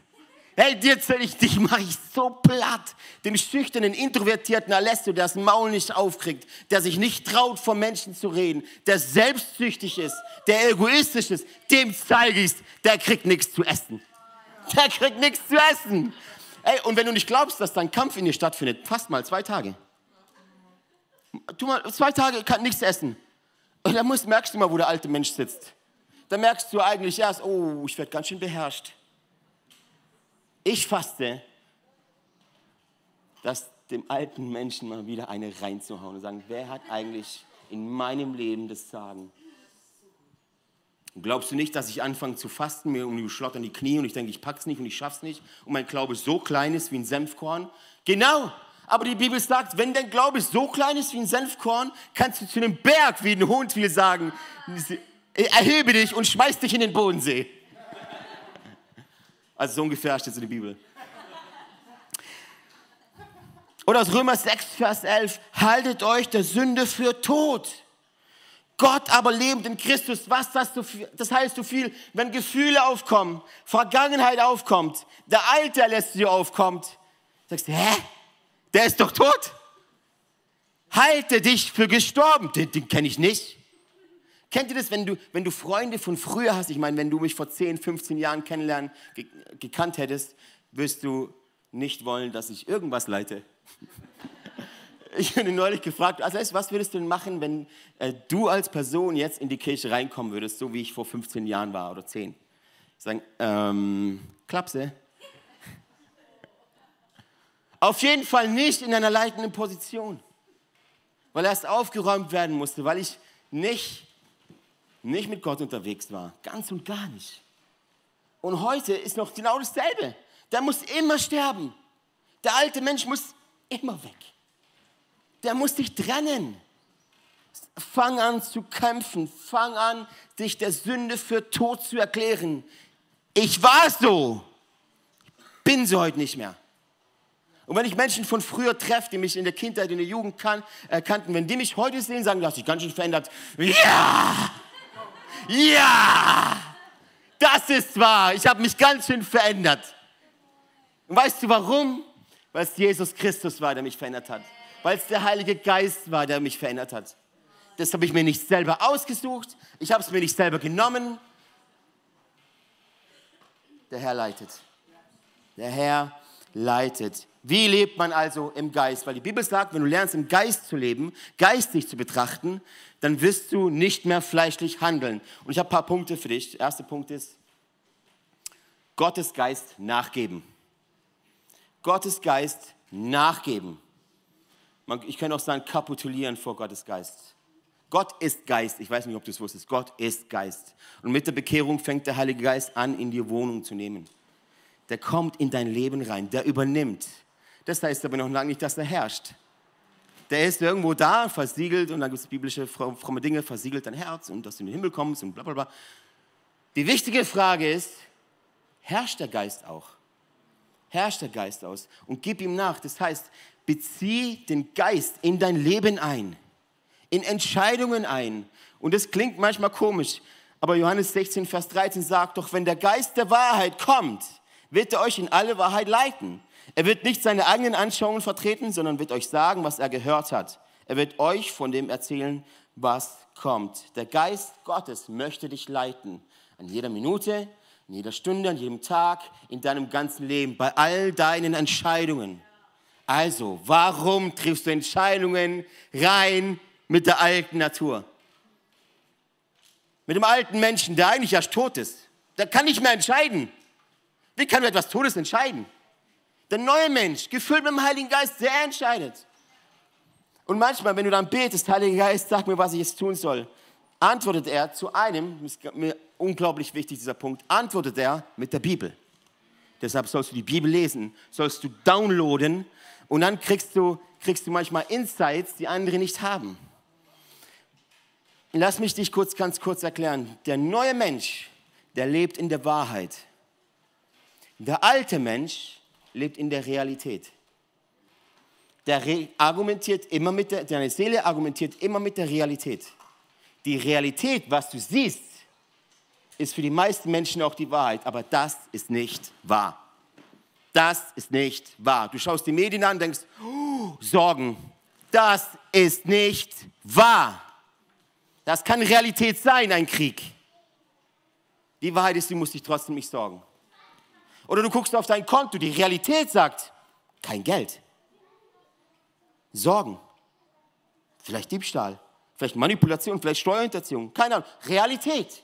Hey, dir ich, dich mache ich so platt. Den schüchternen, introvertierten Alessio, der das Maul nicht aufkriegt, der sich nicht traut, vor Menschen zu reden, der selbstsüchtig ist, der egoistisch ist, dem zeige ich's, der kriegt nichts zu essen. Der kriegt nichts zu essen. Hey, und wenn du nicht glaubst, dass dein Kampf in dir stattfindet, fast mal zwei Tage. Tu mal zwei Tage kann nichts essen. Und dann musst, merkst du mal, wo der alte Mensch sitzt. Dann merkst du eigentlich erst, oh, ich werde ganz schön beherrscht ich faste, das dem alten Menschen mal wieder eine reinzuhauen und sagen, wer hat eigentlich in meinem Leben das Sagen? Glaubst du nicht, dass ich anfange zu fasten, mir um die schlottern die Knie und ich denke, ich pack's nicht und ich schaff's nicht und mein Glaube so klein ist wie ein Senfkorn? Genau. Aber die Bibel sagt, wenn dein Glaube so klein ist wie ein Senfkorn, kannst du zu einem Berg wie ein Hund will sagen, erhebe dich und schmeiß dich in den Bodensee. Also so ungefähr steht es in der Bibel. Oder aus Römer 6, Vers 11, haltet euch der Sünde für tot. Gott aber lebt in Christus. Was das, so viel, das heißt so viel, wenn Gefühle aufkommen, Vergangenheit aufkommt, der Alte lässt sie aufkommt, sagst du, hä? Der ist doch tot. Halte dich für gestorben. Den, den kenne ich nicht. Kennt ihr das, wenn du, wenn du Freunde von früher hast? Ich meine, wenn du mich vor 10, 15 Jahren kennenlernen, ge gekannt hättest, wirst du nicht wollen, dass ich irgendwas leite. Ich bin neulich gefragt, also was würdest du denn machen, wenn äh, du als Person jetzt in die Kirche reinkommen würdest, so wie ich vor 15 Jahren war oder 10? Sagen, ähm, Klapse. Auf jeden Fall nicht in einer leitenden Position. Weil erst aufgeräumt werden musste, weil ich nicht, nicht mit Gott unterwegs war. Ganz und gar nicht. Und heute ist noch genau dasselbe. Der muss immer sterben. Der alte Mensch muss immer weg. Der muss sich trennen. Fang an zu kämpfen. Fang an, dich der Sünde für tot zu erklären. Ich war so. Bin so heute nicht mehr. Und wenn ich Menschen von früher treffe, die mich in der Kindheit, in der Jugend kan äh, kannten, wenn die mich heute sehen, sagen, du hast dich ganz schön verändert. Ja! Ja! Das ist wahr. Ich habe mich ganz schön verändert. Und weißt du warum? Weil es Jesus Christus war, der mich verändert hat. Weil es der Heilige Geist war, der mich verändert hat. Das habe ich mir nicht selber ausgesucht. Ich habe es mir nicht selber genommen. Der Herr leitet. Der Herr leitet. Wie lebt man also im Geist? Weil die Bibel sagt, wenn du lernst im Geist zu leben, geistig zu betrachten, dann wirst du nicht mehr fleischlich handeln. Und ich habe ein paar Punkte für dich. Der erste Punkt ist, Gottes Geist nachgeben. Gottes Geist nachgeben. Ich kann auch sagen, kapitulieren vor Gottes Geist. Gott ist Geist. Ich weiß nicht, ob du es wusstest. Gott ist Geist. Und mit der Bekehrung fängt der Heilige Geist an, in die Wohnung zu nehmen. Der kommt in dein Leben rein, der übernimmt. Das heißt aber noch lange nicht, dass er herrscht. Der ist irgendwo da, versiegelt, und dann gibt es biblische fromme Dinge, versiegelt dein Herz und dass du in den Himmel kommst und bla bla bla. Die wichtige Frage ist, herrscht der Geist auch? Herrscht der Geist aus? Und gib ihm nach. Das heißt, bezieh den Geist in dein Leben ein, in Entscheidungen ein. Und das klingt manchmal komisch, aber Johannes 16, Vers 13 sagt doch, wenn der Geist der Wahrheit kommt, wird er euch in alle Wahrheit leiten. Er wird nicht seine eigenen Anschauungen vertreten, sondern wird euch sagen, was er gehört hat. Er wird euch von dem erzählen, was kommt. Der Geist Gottes möchte dich leiten. An jeder Minute, in jeder Stunde, an jedem Tag, in deinem ganzen Leben, bei all deinen Entscheidungen. Also, warum triffst du Entscheidungen rein mit der alten Natur? Mit dem alten Menschen, der eigentlich erst tot ist. Der kann nicht mehr entscheiden. Wie kann du etwas Todes entscheiden? Der neue Mensch, gefüllt mit dem Heiligen Geist, der entscheidet. Und manchmal, wenn du dann betest, Heiliger Geist, sag mir, was ich jetzt tun soll, antwortet er zu einem, ist mir unglaublich wichtig dieser Punkt, antwortet er mit der Bibel. Deshalb sollst du die Bibel lesen, sollst du downloaden und dann kriegst du, kriegst du manchmal Insights, die andere nicht haben. Lass mich dich kurz, ganz kurz erklären. Der neue Mensch, der lebt in der Wahrheit. Der alte Mensch lebt in der Realität. Der argumentiert immer mit der, deine Seele argumentiert immer mit der Realität. Die Realität, was du siehst, ist für die meisten Menschen auch die Wahrheit, aber das ist nicht wahr. Das ist nicht wahr. Du schaust die Medien an und denkst, oh, Sorgen, das ist nicht wahr. Das kann Realität sein, ein Krieg. Die Wahrheit ist, du musst dich trotzdem nicht sorgen. Oder du guckst auf dein Konto, die Realität sagt, kein Geld. Sorgen. Vielleicht Diebstahl, vielleicht Manipulation, vielleicht Steuerhinterziehung, keine Ahnung. Realität.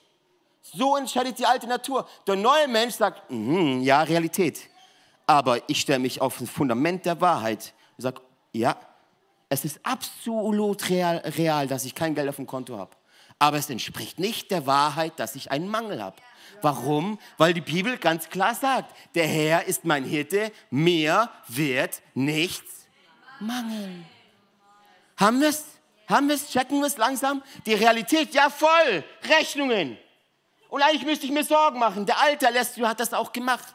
So entscheidet die alte Natur. Der neue Mensch sagt, mm, ja, Realität. Aber ich stelle mich auf das Fundament der Wahrheit und sage, ja, es ist absolut real, real, dass ich kein Geld auf dem Konto habe. Aber es entspricht nicht der Wahrheit, dass ich einen Mangel habe. Warum? Weil die Bibel ganz klar sagt, der Herr ist mein Hirte, mir wird nichts mangeln. Haben wir es? Haben wir es? Checken wir es langsam? Die Realität, ja voll, Rechnungen. Und eigentlich müsste ich mir Sorgen machen. Der Alte lässt, hat das auch gemacht.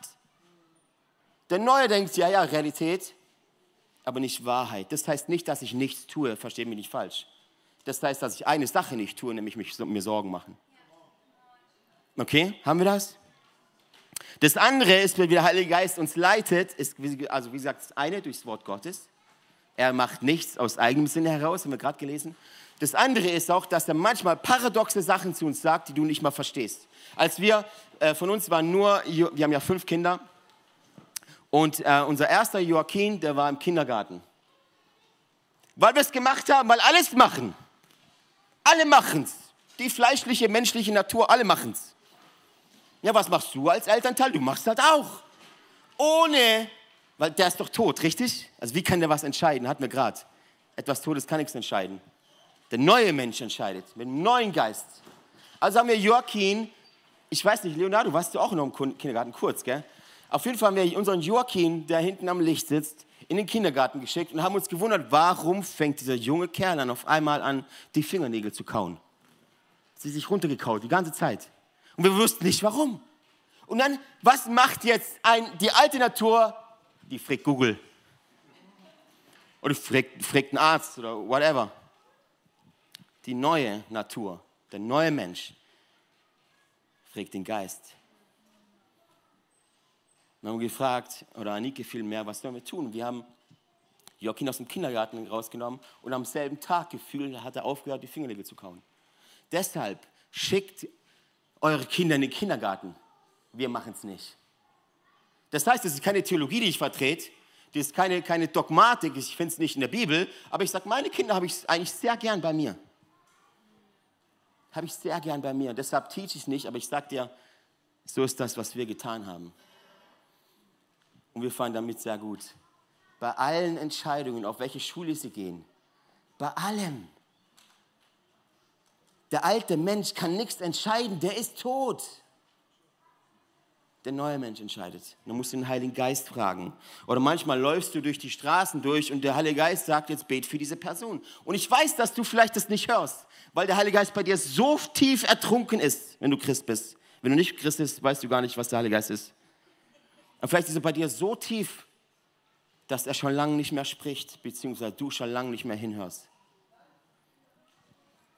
Der Neue denkt, ja, ja, Realität, aber nicht Wahrheit. Das heißt nicht, dass ich nichts tue, verstehe mich nicht falsch. Das heißt, dass ich eine Sache nicht tue, nämlich mich, mir Sorgen machen. Okay, haben wir das? Das andere ist, wie der Heilige Geist uns leitet, ist, also wie gesagt, das eine durchs Wort Gottes. Er macht nichts aus eigenem Sinne heraus, haben wir gerade gelesen. Das andere ist auch, dass er manchmal paradoxe Sachen zu uns sagt, die du nicht mal verstehst. Als wir, äh, von uns waren nur, wir haben ja fünf Kinder, und äh, unser erster Joachim, der war im Kindergarten. Weil wir es gemacht haben, weil alles machen. Alle machen es. Die fleischliche, menschliche Natur, alle machen es. Ja, was machst du als Elternteil? Du machst das auch. Ohne Weil der ist doch tot, richtig? Also wie kann der was entscheiden? Hatten wir gerade. Etwas Todes kann nichts entscheiden. Der neue Mensch entscheidet, mit einem neuen Geist. Also haben wir Joachim, ich weiß nicht, Leonardo, warst du auch noch im Kindergarten, kurz, gell? Auf jeden Fall haben wir unseren Joachim, der hinten am Licht sitzt, in den Kindergarten geschickt und haben uns gewundert, warum fängt dieser junge Kerl dann auf einmal an, die Fingernägel zu kauen. Sie sich runtergekaut, die ganze Zeit. Und wir wussten nicht, warum. Und dann, was macht jetzt ein, die alte Natur? Die fragt Google. Oder fragt, fragt einen Arzt oder whatever. Die neue Natur, der neue Mensch, fragt den Geist. Wir haben gefragt, oder Anike vielmehr, was sollen wir tun? Wir haben Joachim aus dem Kindergarten rausgenommen und am selben Tag gefühlt, hat er aufgehört, die Fingernägel zu kauen. Deshalb schickt eure Kinder in den Kindergarten. Wir machen es nicht. Das heißt, es ist keine Theologie, die ich vertrete, das ist keine, keine Dogmatik, ich finde es nicht in der Bibel, aber ich sage, meine Kinder habe ich eigentlich sehr gern bei mir. Habe ich sehr gern bei mir. Deshalb teach ich nicht, aber ich sage dir, so ist das, was wir getan haben. Und wir fahren damit sehr gut. Bei allen Entscheidungen, auf welche Schule sie gehen, bei allem. Der alte Mensch kann nichts entscheiden, der ist tot. Der neue Mensch entscheidet. Du musst den Heiligen Geist fragen. Oder manchmal läufst du durch die Straßen durch und der Heilige Geist sagt, jetzt bet für diese Person. Und ich weiß, dass du vielleicht das nicht hörst, weil der Heilige Geist bei dir so tief ertrunken ist, wenn du Christ bist. Wenn du nicht Christ bist, weißt du gar nicht, was der Heilige Geist ist. Und vielleicht ist er bei dir so tief, dass er schon lange nicht mehr spricht, beziehungsweise du schon lange nicht mehr hinhörst.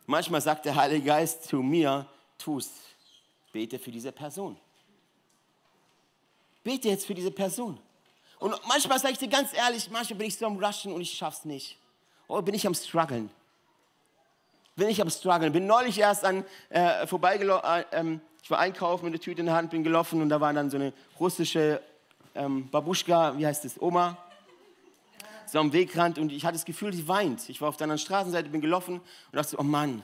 Manchmal sagt der Heilige Geist zu mir, tu's, bete für diese Person. Bete jetzt für diese Person. Und manchmal sage ich dir ganz ehrlich, manchmal bin ich so am Rushen und ich schaff's nicht. Oder bin ich am Struggeln. Bin ich am Struggeln. Bin neulich erst an, äh, vorbeigelaufen, äh, ähm, ich war einkaufen mit der Tüte in der Hand, bin gelaufen und da war dann so eine russische ähm, Babuschka, wie heißt das, Oma, so am Wegrand und ich hatte das Gefühl, sie weint. Ich war auf der anderen Straßenseite, bin gelaufen und dachte, oh Mann,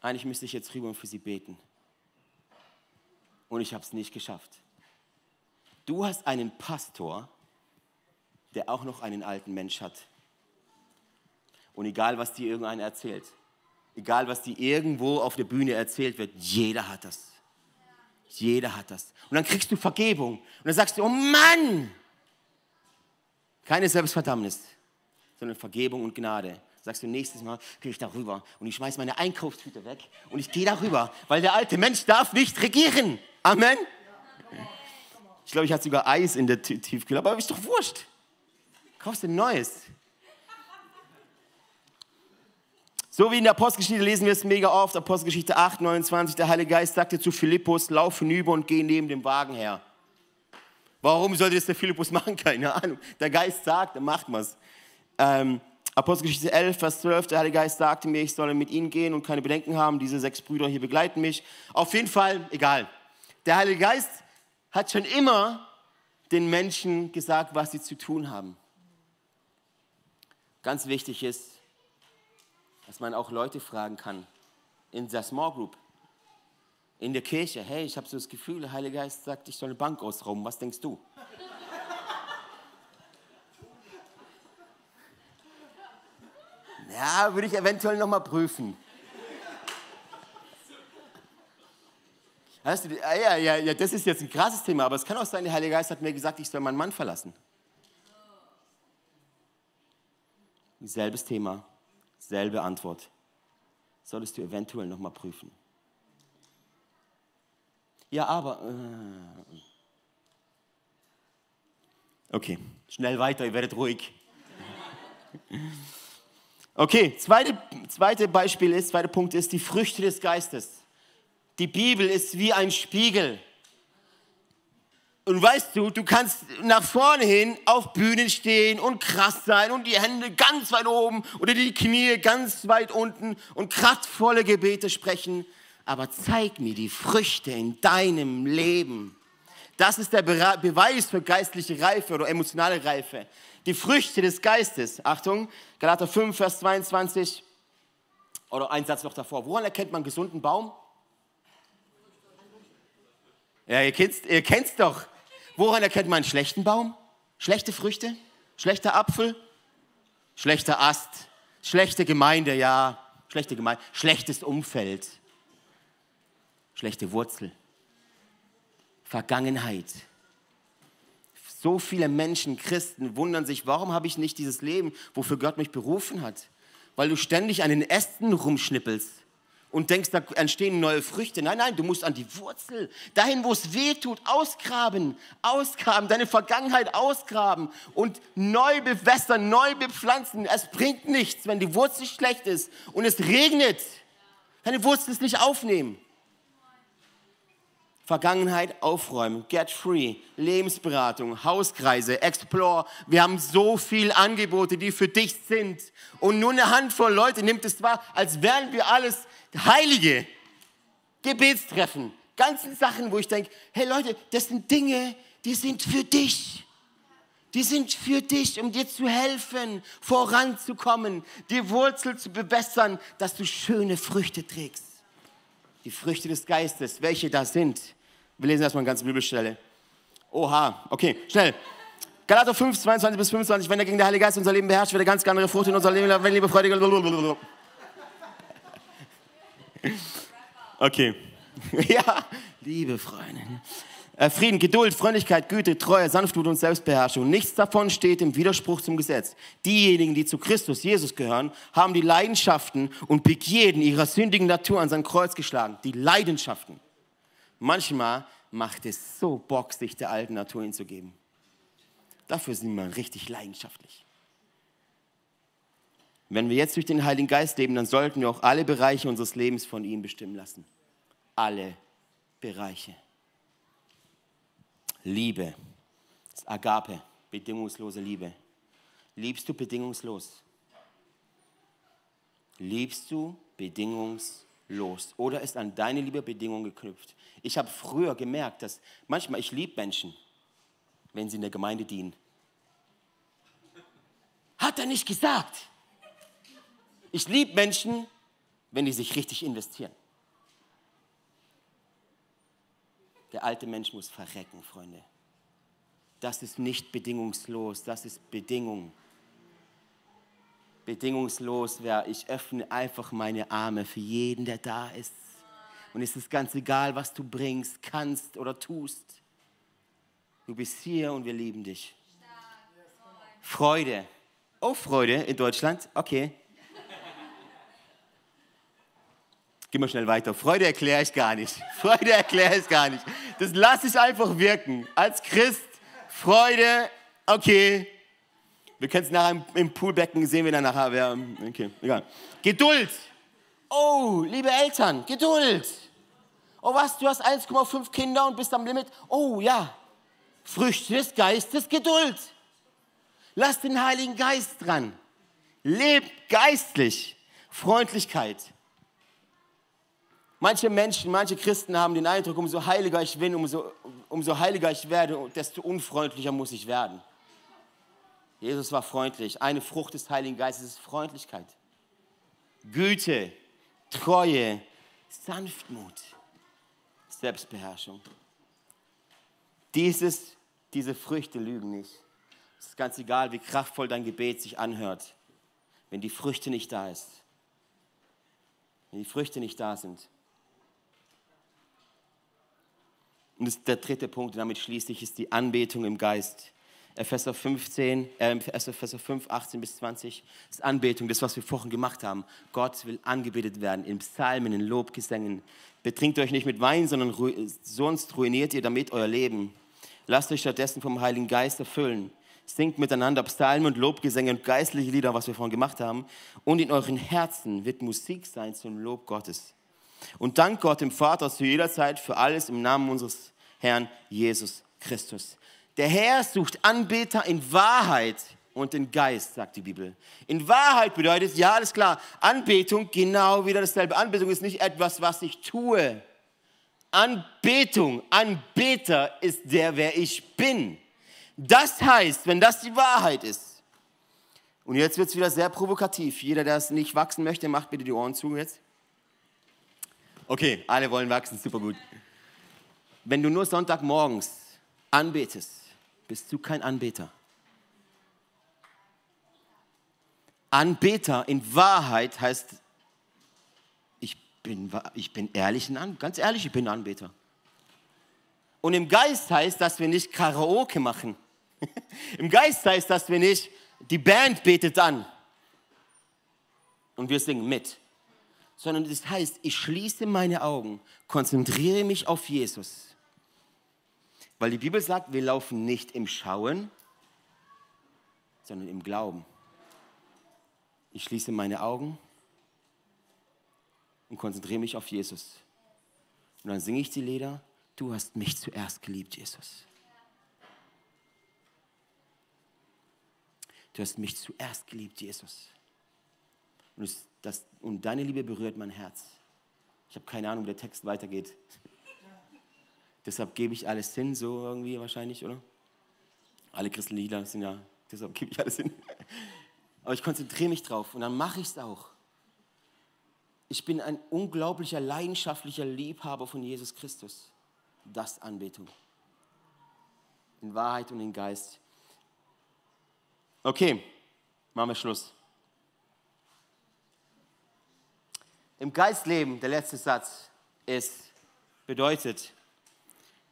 eigentlich müsste ich jetzt rüber und für sie beten und ich habe es nicht geschafft. Du hast einen Pastor, der auch noch einen alten Mensch hat. Und egal, was dir irgendeiner erzählt, egal, was dir irgendwo auf der Bühne erzählt wird, jeder hat das. Jeder hat das. Und dann kriegst du Vergebung. Und dann sagst du, oh Mann! Keine Selbstverdammnis, sondern Vergebung und Gnade. Sagst du, nächstes Mal gehe ich darüber und ich schmeiße meine Einkaufstüte weg und ich gehe darüber, weil der alte Mensch darf nicht regieren. Amen. Ich glaube, ich hatte sogar Eis in der Tiefkühle, aber ist doch wurscht. Kaufst du ein neues. So wie in der Apostelgeschichte lesen wir es mega oft, Apostelgeschichte 8, 29, der Heilige Geist sagte zu Philippus, lauf hinüber und geh neben dem Wagen her. Warum sollte das der Philippus machen? Keine Ahnung. Der Geist sagt, dann macht man es. Ähm, Apostelgeschichte 11, Vers 12, der Heilige Geist sagte mir, ich solle mit ihnen gehen und keine Bedenken haben, diese sechs Brüder hier begleiten mich. Auf jeden Fall, egal. Der Heilige Geist hat schon immer den Menschen gesagt, was sie zu tun haben. Ganz wichtig ist, dass man auch Leute fragen kann in der Small Group, in der Kirche. Hey, ich habe so das Gefühl, der Heilige Geist sagt, ich soll eine Bank ausrauben. Was denkst du? Ja, würde ich eventuell noch mal prüfen. Weißt du, ah, ja, ja, ja, das ist jetzt ein krasses Thema, aber es kann auch sein, der Heilige Geist hat mir gesagt, ich soll meinen Mann verlassen. Selbes Thema, selbe Antwort. Solltest du eventuell nochmal prüfen. Ja, aber. Äh, okay, schnell weiter, ihr werdet ruhig. Okay, zweite, zweite Beispiel ist, zweiter Punkt ist die Früchte des Geistes. Die Bibel ist wie ein Spiegel. Und weißt du, du kannst nach vorne hin auf Bühnen stehen und krass sein und die Hände ganz weit oben oder die Knie ganz weit unten und kraftvolle Gebete sprechen. Aber zeig mir die Früchte in deinem Leben. Das ist der Beweis für geistliche Reife oder emotionale Reife. Die Früchte des Geistes. Achtung, Galater 5, Vers 22. Oder ein Satz noch davor. Woran erkennt man einen gesunden Baum? Ja, ihr kennt ihr kennt's doch. Woran erkennt man einen schlechten Baum? Schlechte Früchte? Schlechter Apfel? Schlechter Ast? Schlechte Gemeinde, ja. Schlechte Gemeinde. Schlechtes Umfeld. Schlechte Wurzel. Vergangenheit. So viele Menschen, Christen, wundern sich, warum habe ich nicht dieses Leben, wofür Gott mich berufen hat? Weil du ständig an den Ästen rumschnippelst und denkst, da entstehen neue Früchte. Nein, nein, du musst an die Wurzel, dahin, wo es weh tut, ausgraben, ausgraben, deine Vergangenheit ausgraben und neu bewässern, neu bepflanzen. Es bringt nichts, wenn die Wurzel schlecht ist und es regnet. Deine Wurzel ist nicht aufnehmen. Vergangenheit aufräumen, Get Free, Lebensberatung, Hauskreise, Explore. Wir haben so viele Angebote, die für dich sind. Und nur eine Handvoll Leute nimmt es wahr, als wären wir alles Heilige. Gebetstreffen, ganzen Sachen, wo ich denke, hey Leute, das sind Dinge, die sind für dich. Die sind für dich, um dir zu helfen, voranzukommen, die Wurzel zu bewässern, dass du schöne Früchte trägst. Die Früchte des Geistes, welche da sind. Wir lesen erstmal eine ganze Bibelstelle. Oha, okay, schnell. Galater 5, 22 bis 25. Wenn der gegen der Heilige Geist unser Leben beherrscht, wird er ganz andere Frucht in unser Leben, wenn Liebe, Freude. Okay. Ja, liebe Freunde. Äh, Frieden, Geduld, Freundlichkeit, Güte, Treue, Sanftmut und Selbstbeherrschung. Nichts davon steht im Widerspruch zum Gesetz. Diejenigen, die zu Christus Jesus gehören, haben die Leidenschaften und Begierden ihrer sündigen Natur an sein Kreuz geschlagen. Die Leidenschaften. Manchmal macht es so Bock, sich der alten Natur hinzugeben. Dafür sind wir richtig leidenschaftlich. Wenn wir jetzt durch den Heiligen Geist leben, dann sollten wir auch alle Bereiche unseres Lebens von ihm bestimmen lassen. Alle Bereiche. Liebe, das Agape, bedingungslose Liebe. Liebst du bedingungslos? Liebst du bedingungslos? Oder ist an deine Liebe Bedingung geknüpft? Ich habe früher gemerkt, dass manchmal ich liebe Menschen, wenn sie in der Gemeinde dienen. Hat er nicht gesagt? Ich liebe Menschen, wenn die sich richtig investieren. Der alte Mensch muss verrecken, Freunde. Das ist nicht bedingungslos, das ist Bedingung. Bedingungslos wäre, ich öffne einfach meine Arme für jeden, der da ist. Und es ist ganz egal, was du bringst, kannst oder tust. Du bist hier und wir lieben dich. Freude. Oh, Freude in Deutschland? Okay. Geh mal schnell weiter. Freude erkläre ich gar nicht. Freude erkläre ich gar nicht. Das lasse ich einfach wirken. Als Christ, Freude, okay. Wir können es nachher im Poolbecken sehen, wir dann nachher. Okay, egal. Geduld. Oh, liebe Eltern, Geduld. Oh was, du hast 1,5 Kinder und bist am Limit. Oh ja, Früchte des Geistes, Geduld. Lass den Heiligen Geist dran. Leb geistlich. Freundlichkeit. Manche Menschen, manche Christen haben den Eindruck, umso heiliger ich bin, umso, umso heiliger ich werde, desto unfreundlicher muss ich werden. Jesus war freundlich. Eine Frucht des Heiligen Geistes ist Freundlichkeit. Güte, Treue, Sanftmut, Selbstbeherrschung. Dieses, diese Früchte lügen nicht. Es ist ganz egal, wie kraftvoll dein Gebet sich anhört, wenn die Früchte nicht da ist. Wenn die Früchte nicht da sind. Und das, der dritte Punkt, und damit schließe ich, ist die Anbetung im Geist. Epheser 15, äh, Epheser 5, 18 bis 20, das ist Anbetung, das, was wir vorhin gemacht haben. Gott will angebetet werden in Psalmen, in Lobgesängen. Betrinkt euch nicht mit Wein, sondern ru sonst ruiniert ihr damit euer Leben. Lasst euch stattdessen vom Heiligen Geist erfüllen. Singt miteinander Psalmen und Lobgesänge und geistliche Lieder, was wir vorhin gemacht haben. Und in euren Herzen wird Musik sein zum Lob Gottes. Und dank Gott dem Vater zu jeder Zeit für alles im Namen unseres Herrn Jesus Christus. Der Herr sucht Anbeter in Wahrheit und in Geist, sagt die Bibel. In Wahrheit bedeutet, ja, alles klar, Anbetung genau wieder dasselbe. Anbetung ist nicht etwas, was ich tue. Anbetung, Anbeter ist der, wer ich bin. Das heißt, wenn das die Wahrheit ist, und jetzt wird es wieder sehr provokativ. Jeder, der es nicht wachsen möchte, macht bitte die Ohren zu jetzt. Okay, alle wollen wachsen, super gut. Wenn du nur Sonntagmorgens anbetest, bist du kein Anbeter. Anbeter in Wahrheit heißt, ich bin, ich bin ehrlich, ganz ehrlich, ich bin Anbeter. Und im Geist heißt, dass wir nicht Karaoke machen. Im Geist heißt, dass wir nicht, die Band betet an und wir singen mit. Sondern das heißt, ich schließe meine Augen, konzentriere mich auf Jesus. Weil die Bibel sagt, wir laufen nicht im Schauen, sondern im Glauben. Ich schließe meine Augen und konzentriere mich auf Jesus. Und dann singe ich die Lieder, du hast mich zuerst geliebt, Jesus. Du hast mich zuerst geliebt, Jesus. Und, das, und deine Liebe berührt mein Herz. Ich habe keine Ahnung, wie der Text weitergeht. Deshalb gebe ich alles hin, so irgendwie wahrscheinlich, oder? Alle christlichen Lieder sind ja, deshalb gebe ich alles hin. Aber ich konzentriere mich drauf und dann mache ich es auch. Ich bin ein unglaublicher, leidenschaftlicher Liebhaber von Jesus Christus. Das Anbetung. In Wahrheit und in Geist. Okay, machen wir Schluss. Im Geistleben, der letzte Satz, ist, bedeutet,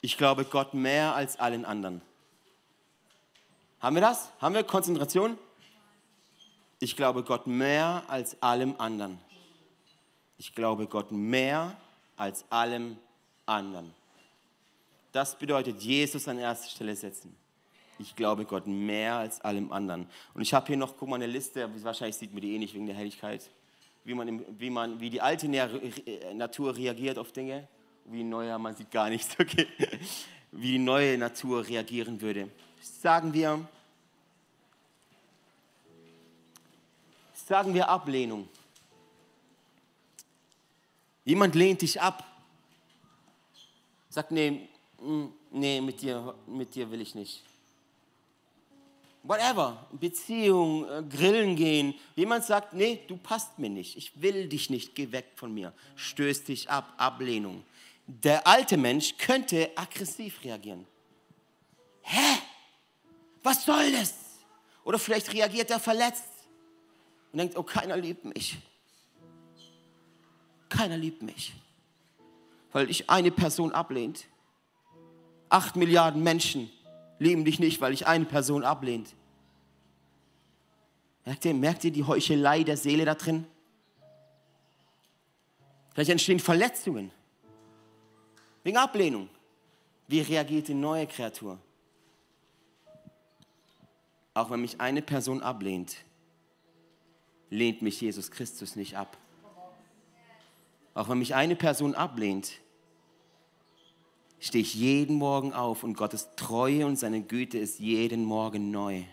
ich glaube Gott mehr als allen anderen. Haben wir das? Haben wir Konzentration? Ich glaube Gott mehr als allem anderen. Ich glaube Gott mehr als allem anderen. Das bedeutet, Jesus an erster Stelle setzen. Ich glaube Gott mehr als allem anderen. Und ich habe hier noch, guck mal, eine Liste, wahrscheinlich sieht man die eh nicht wegen der Helligkeit wie, man, wie, man, wie die alte Natur reagiert auf Dinge, wie ein neuer, man sieht gar nichts, okay, wie die neue Natur reagieren würde. Sagen wir, sagen wir Ablehnung. Jemand lehnt dich ab, sagt, nee, mm, nee, mit dir, mit dir will ich nicht whatever, Beziehung, äh, grillen gehen. Jemand sagt, nee, du passt mir nicht, ich will dich nicht, geh weg von mir, stößt dich ab, Ablehnung. Der alte Mensch könnte aggressiv reagieren. Hä? Was soll das? Oder vielleicht reagiert er verletzt und denkt, oh, keiner liebt mich. Keiner liebt mich. Weil dich eine Person ablehnt. Acht Milliarden Menschen lieben dich nicht, weil dich eine Person ablehnt. Merkt ihr, merkt ihr die Heuchelei der Seele da drin? Vielleicht entstehen Verletzungen wegen Ablehnung. Wie reagiert die neue Kreatur? Auch wenn mich eine Person ablehnt, lehnt mich Jesus Christus nicht ab. Auch wenn mich eine Person ablehnt, stehe ich jeden Morgen auf und Gottes Treue und seine Güte ist jeden Morgen neu.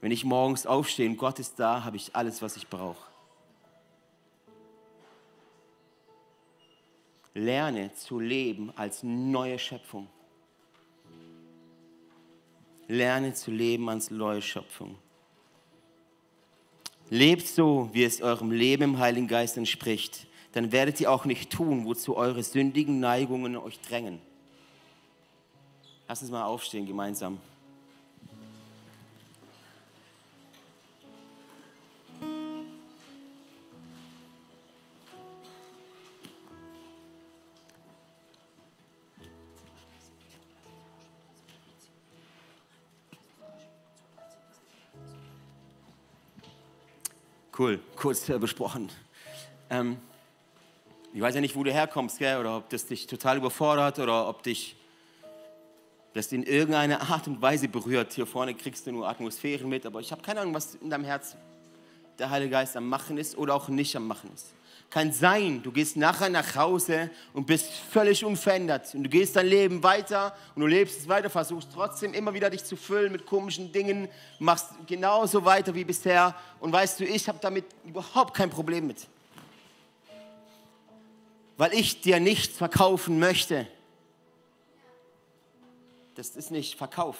Wenn ich morgens aufstehe und Gott ist da, habe ich alles, was ich brauche. Lerne zu leben als neue Schöpfung. Lerne zu leben als neue Schöpfung. Lebt so, wie es eurem Leben im Heiligen Geist entspricht dann werdet ihr auch nicht tun, wozu eure sündigen Neigungen euch drängen. Lass uns mal aufstehen gemeinsam. Cool, kurz besprochen. Ähm, ich weiß ja nicht, wo du herkommst, gell? oder ob das dich total überfordert oder ob dich das in irgendeiner Art und Weise berührt. Hier vorne kriegst du nur Atmosphären mit, aber ich habe keine Ahnung, was in deinem Herz der Heilige Geist am Machen ist oder auch nicht am Machen ist. Kann sein, du gehst nachher nach Hause und bist völlig unverändert und du gehst dein Leben weiter und du lebst es weiter, versuchst trotzdem immer wieder dich zu füllen mit komischen Dingen, machst genauso weiter wie bisher und weißt du, ich habe damit überhaupt kein Problem mit weil ich dir nichts verkaufen möchte. Das ist nicht Verkauf.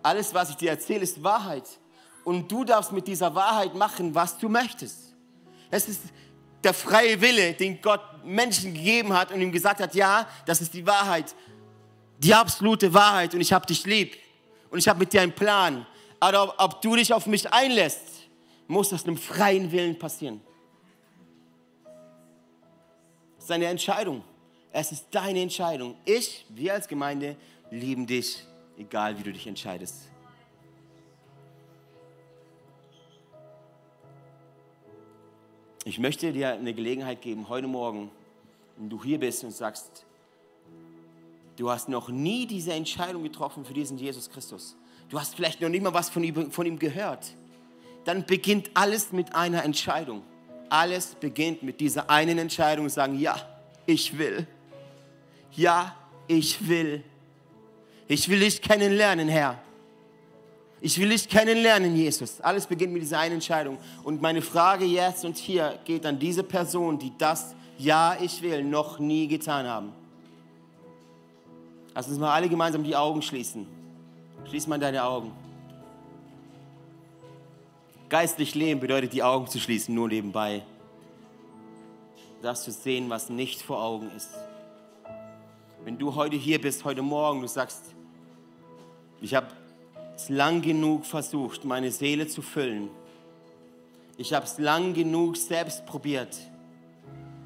Alles, was ich dir erzähle, ist Wahrheit. Und du darfst mit dieser Wahrheit machen, was du möchtest. Es ist der freie Wille, den Gott Menschen gegeben hat und ihm gesagt hat, ja, das ist die Wahrheit. die absolute Wahrheit und ich habe dich lieb und ich habe mit dir einen Plan. Aber ob, ob du dich auf mich einlässt, muss das einem freien Willen passieren. Das ist eine Entscheidung. Es ist deine Entscheidung. Ich, wir als Gemeinde, lieben dich, egal wie du dich entscheidest. Ich möchte dir eine Gelegenheit geben, heute Morgen, wenn du hier bist und sagst, du hast noch nie diese Entscheidung getroffen für diesen Jesus Christus. Du hast vielleicht noch nicht mal was von ihm, von ihm gehört. Dann beginnt alles mit einer Entscheidung. Alles beginnt mit dieser einen Entscheidung sagen, ja, ich will. Ja, ich will. Ich will dich kennenlernen, Herr. Ich will dich kennenlernen, Jesus. Alles beginnt mit dieser einen Entscheidung. Und meine Frage jetzt und hier geht an diese Person, die das Ja, ich will, noch nie getan haben. Lass uns mal alle gemeinsam die Augen schließen. Schließ mal deine Augen. Geistlich leben bedeutet, die Augen zu schließen, nur nebenbei. Das zu sehen, was nicht vor Augen ist. Wenn du heute hier bist, heute Morgen, du sagst, ich habe es lang genug versucht, meine Seele zu füllen. Ich habe es lang genug selbst probiert.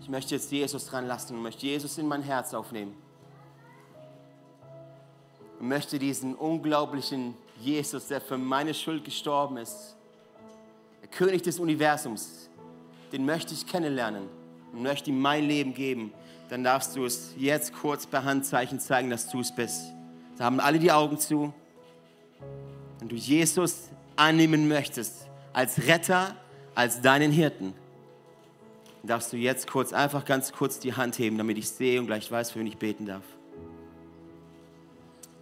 Ich möchte jetzt Jesus dran lassen und möchte Jesus in mein Herz aufnehmen. Und möchte diesen unglaublichen Jesus, der für meine Schuld gestorben ist, der König des Universums, den möchte ich kennenlernen und möchte ihm mein Leben geben. Dann darfst du es jetzt kurz per Handzeichen zeigen, dass du es bist. Da haben alle die Augen zu wenn du Jesus annehmen möchtest als Retter, als deinen Hirten, darfst du jetzt kurz, einfach ganz kurz die Hand heben, damit ich sehe und gleich weiß, für wen ich beten darf.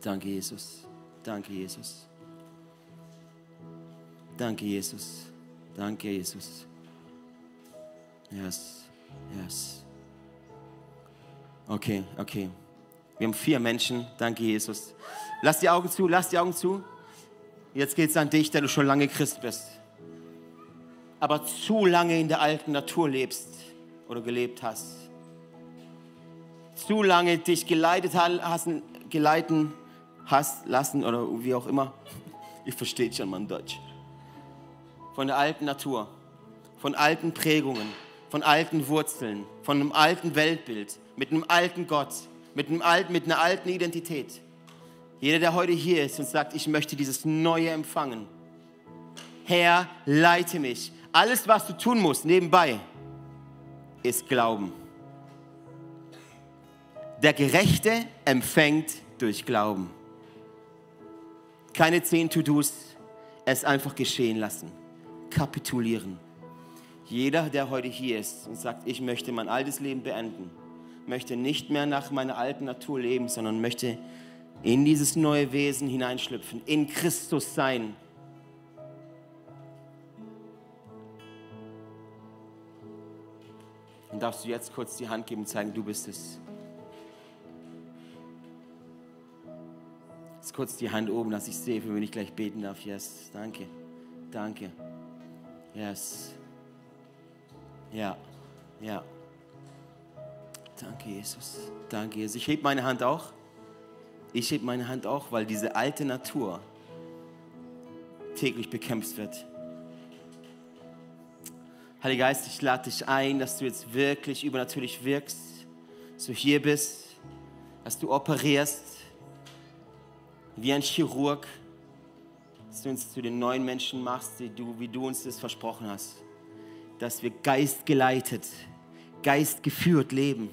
Danke, Jesus. Danke, Jesus. Danke, Jesus. Danke, Jesus. Yes, yes. Okay, okay. Wir haben vier Menschen. Danke, Jesus. Lass die Augen zu, lass die Augen zu. Jetzt geht es an dich, der du schon lange Christ bist, aber zu lange in der alten Natur lebst oder gelebt hast. Zu lange dich geleitet hast, geleiten hast lassen oder wie auch immer. Ich verstehe schon mein Deutsch. Von der alten Natur, von alten Prägungen, von alten Wurzeln, von einem alten Weltbild, mit einem alten Gott, mit, einem alten, mit einer alten Identität. Jeder, der heute hier ist und sagt, ich möchte dieses Neue empfangen. Herr, leite mich. Alles, was du tun musst nebenbei, ist Glauben. Der Gerechte empfängt durch Glauben. Keine zehn To-Dos, es einfach geschehen lassen. Kapitulieren. Jeder, der heute hier ist und sagt, ich möchte mein altes Leben beenden, möchte nicht mehr nach meiner alten Natur leben, sondern möchte in dieses neue Wesen hineinschlüpfen, in Christus sein. Und darfst du jetzt kurz die Hand geben und zeigen, du bist es. Jetzt kurz die Hand oben, dass ich sehe, für wen ich gleich beten darf. Yes, danke, danke. Yes. Ja, ja. Danke, Jesus. Danke, Jesus. Ich hebe meine Hand auch. Ich hebe meine Hand auch, weil diese alte Natur täglich bekämpft wird. Heiliger Geist, ich lade dich ein, dass du jetzt wirklich übernatürlich wirkst, dass du hier bist, dass du operierst wie ein Chirurg, dass du uns zu den neuen Menschen machst, die du, wie du uns das versprochen hast, dass wir geistgeleitet, geistgeführt leben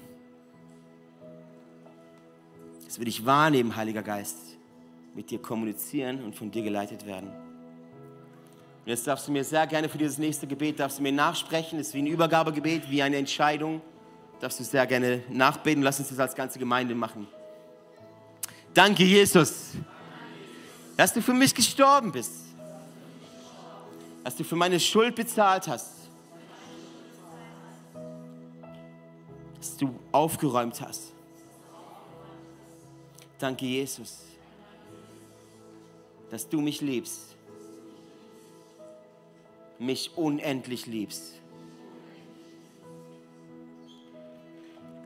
dass wir dich wahrnehmen, Heiliger Geist, mit dir kommunizieren und von dir geleitet werden. Und jetzt darfst du mir sehr gerne für dieses nächste Gebet, darfst du mir nachsprechen, es ist wie ein Übergabegebet, wie eine Entscheidung, darfst du sehr gerne nachbeten, lass uns das als ganze Gemeinde machen. Danke, Jesus, dass du für mich gestorben bist, dass du für meine Schuld bezahlt hast, dass du aufgeräumt hast Danke, Jesus, dass du mich liebst, mich unendlich liebst.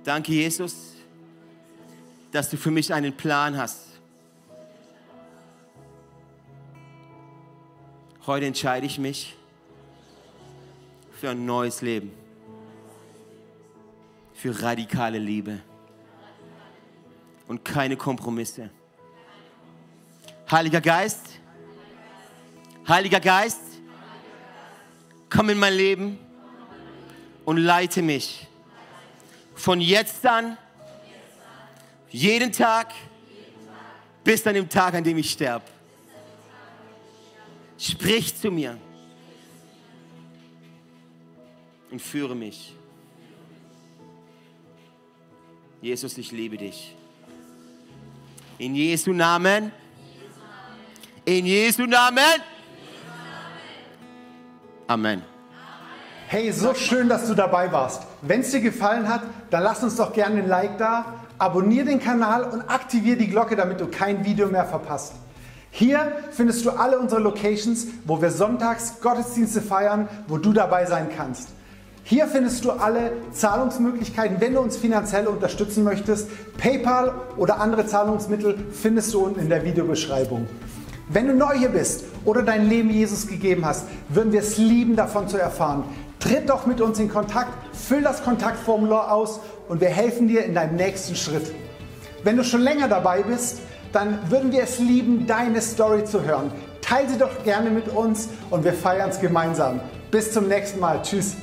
Danke, Jesus, dass du für mich einen Plan hast. Heute entscheide ich mich für ein neues Leben, für radikale Liebe und keine Kompromisse. Heiliger Geist, Heiliger Geist, komm in mein Leben und leite mich von jetzt an, jeden Tag, bis an dem Tag, an dem ich sterbe. Sprich zu mir und führe mich. Jesus, ich liebe dich. In Jesu Namen. In Jesu Namen. Amen. Hey, so schön, dass du dabei warst. Wenn es dir gefallen hat, dann lass uns doch gerne ein Like da, abonniere den Kanal und aktiviere die Glocke, damit du kein Video mehr verpasst. Hier findest du alle unsere Locations, wo wir sonntags Gottesdienste feiern, wo du dabei sein kannst. Hier findest du alle Zahlungsmöglichkeiten, wenn du uns finanziell unterstützen möchtest. PayPal oder andere Zahlungsmittel findest du unten in der Videobeschreibung. Wenn du neu hier bist oder dein Leben Jesus gegeben hast, würden wir es lieben, davon zu erfahren. Tritt doch mit uns in Kontakt, füll das Kontaktformular aus und wir helfen dir in deinem nächsten Schritt. Wenn du schon länger dabei bist, dann würden wir es lieben, deine Story zu hören. Teile sie doch gerne mit uns und wir feiern es gemeinsam. Bis zum nächsten Mal. Tschüss.